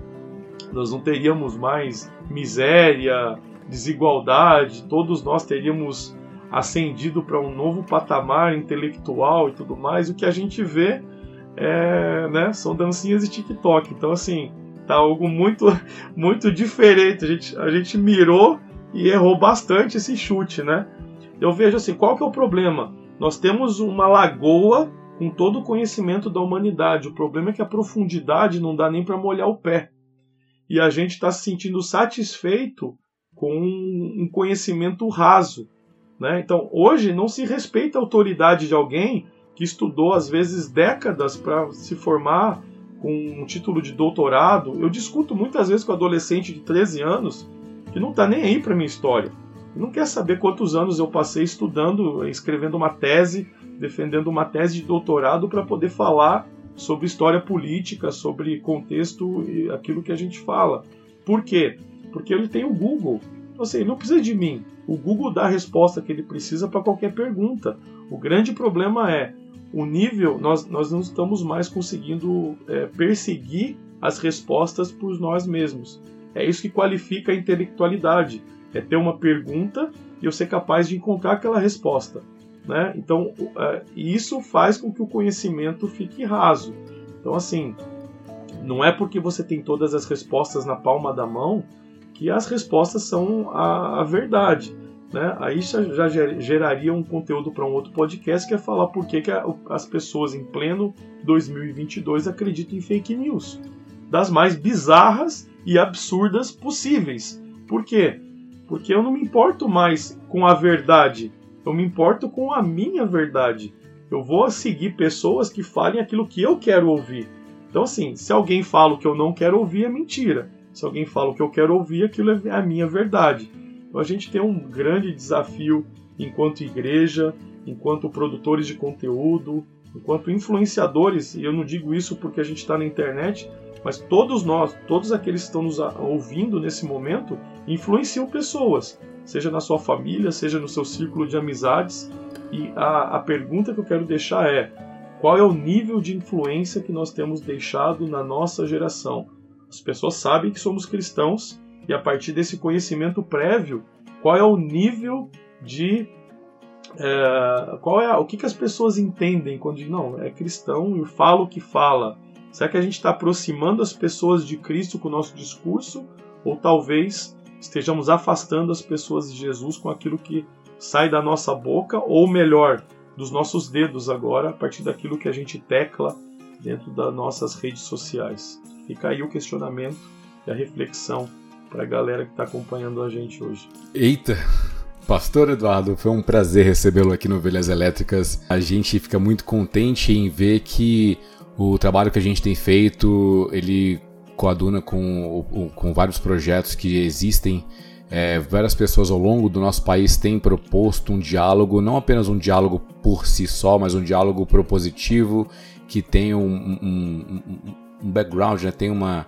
nós não teríamos mais miséria, desigualdade, todos nós teríamos ascendido para um novo patamar intelectual e tudo mais. O que a gente vê é, né, são dancinhas de TikTok. Então, assim, Tá algo muito, [LAUGHS] muito diferente. A gente, a gente mirou e errou bastante esse chute, né? Eu vejo assim, qual que é o problema? Nós temos uma lagoa com todo o conhecimento da humanidade. O problema é que a profundidade não dá nem para molhar o pé. E a gente está se sentindo satisfeito com um conhecimento raso. Né? Então, hoje não se respeita a autoridade de alguém que estudou, às vezes, décadas para se formar com um título de doutorado, eu discuto muitas vezes com adolescente de 13 anos que não está nem aí para minha história. Não quer saber quantos anos eu passei estudando, escrevendo uma tese, defendendo uma tese de doutorado para poder falar sobre história política, sobre contexto e aquilo que a gente fala. Por quê? Porque ele tem o Google. Ou seja, ele não precisa de mim. O Google dá a resposta que ele precisa para qualquer pergunta. O grande problema é o nível, nós, nós não estamos mais conseguindo é, perseguir as respostas por nós mesmos. É isso que qualifica a intelectualidade. É ter uma pergunta e eu ser capaz de encontrar aquela resposta. Né? Então, é, isso faz com que o conhecimento fique raso. Então, assim, não é porque você tem todas as respostas na palma da mão que as respostas são a, a verdade. Né? Aí já geraria um conteúdo para um outro podcast que é falar por que, que as pessoas em pleno 2022 acreditam em fake news. Das mais bizarras e absurdas possíveis. Por quê? Porque eu não me importo mais com a verdade, eu me importo com a minha verdade. Eu vou seguir pessoas que falem aquilo que eu quero ouvir. Então, assim, se alguém fala o que eu não quero ouvir, é mentira. Se alguém fala o que eu quero ouvir, aquilo é a minha verdade. Então a gente tem um grande desafio enquanto igreja, enquanto produtores de conteúdo, enquanto influenciadores, e eu não digo isso porque a gente está na internet, mas todos nós, todos aqueles que estão nos ouvindo nesse momento, influenciam pessoas, seja na sua família, seja no seu círculo de amizades. E a, a pergunta que eu quero deixar é: qual é o nível de influência que nós temos deixado na nossa geração? As pessoas sabem que somos cristãos, e a partir desse conhecimento prévio, qual é o nível de é, qual é o que, que as pessoas entendem quando dizem, não é cristão e fala o que fala. Será que a gente está aproximando as pessoas de Cristo com o nosso discurso? Ou talvez estejamos afastando as pessoas de Jesus com aquilo que sai da nossa boca? Ou melhor dos nossos dedos agora a partir daquilo que a gente tecla dentro das nossas redes sociais fica aí o questionamento e a reflexão para a galera que está acompanhando a gente hoje. Eita! Pastor Eduardo, foi um prazer recebê-lo aqui no Velhas Elétricas. A gente fica muito contente em ver que O trabalho que a gente tem feito, ele coaduna com, com vários projetos que existem. É, várias pessoas ao longo do nosso país têm proposto um diálogo, não apenas um diálogo por si só, mas um diálogo propositivo que tem um, um, um background, né? tem uma,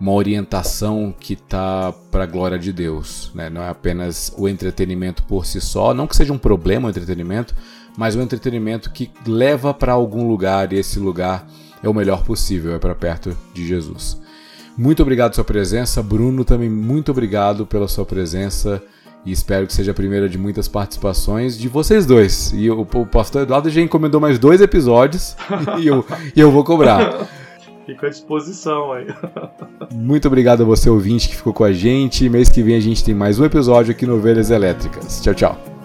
uma orientação que está para a glória de Deus. Né? Não é apenas o entretenimento por si só, não que seja um problema o entretenimento, mas um entretenimento que leva para algum lugar e esse lugar é o melhor possível, é para perto de Jesus. Muito obrigado pela sua presença, Bruno também muito obrigado pela sua presença e espero que seja a primeira de muitas participações de vocês dois. E o, o pastor Eduardo já encomendou mais dois episódios [LAUGHS] e, eu, e eu vou cobrar. Fico à disposição aí. Muito obrigado a você, ouvinte, que ficou com a gente. Mês que vem a gente tem mais um episódio aqui no Ovelhas Elétricas. Tchau, tchau.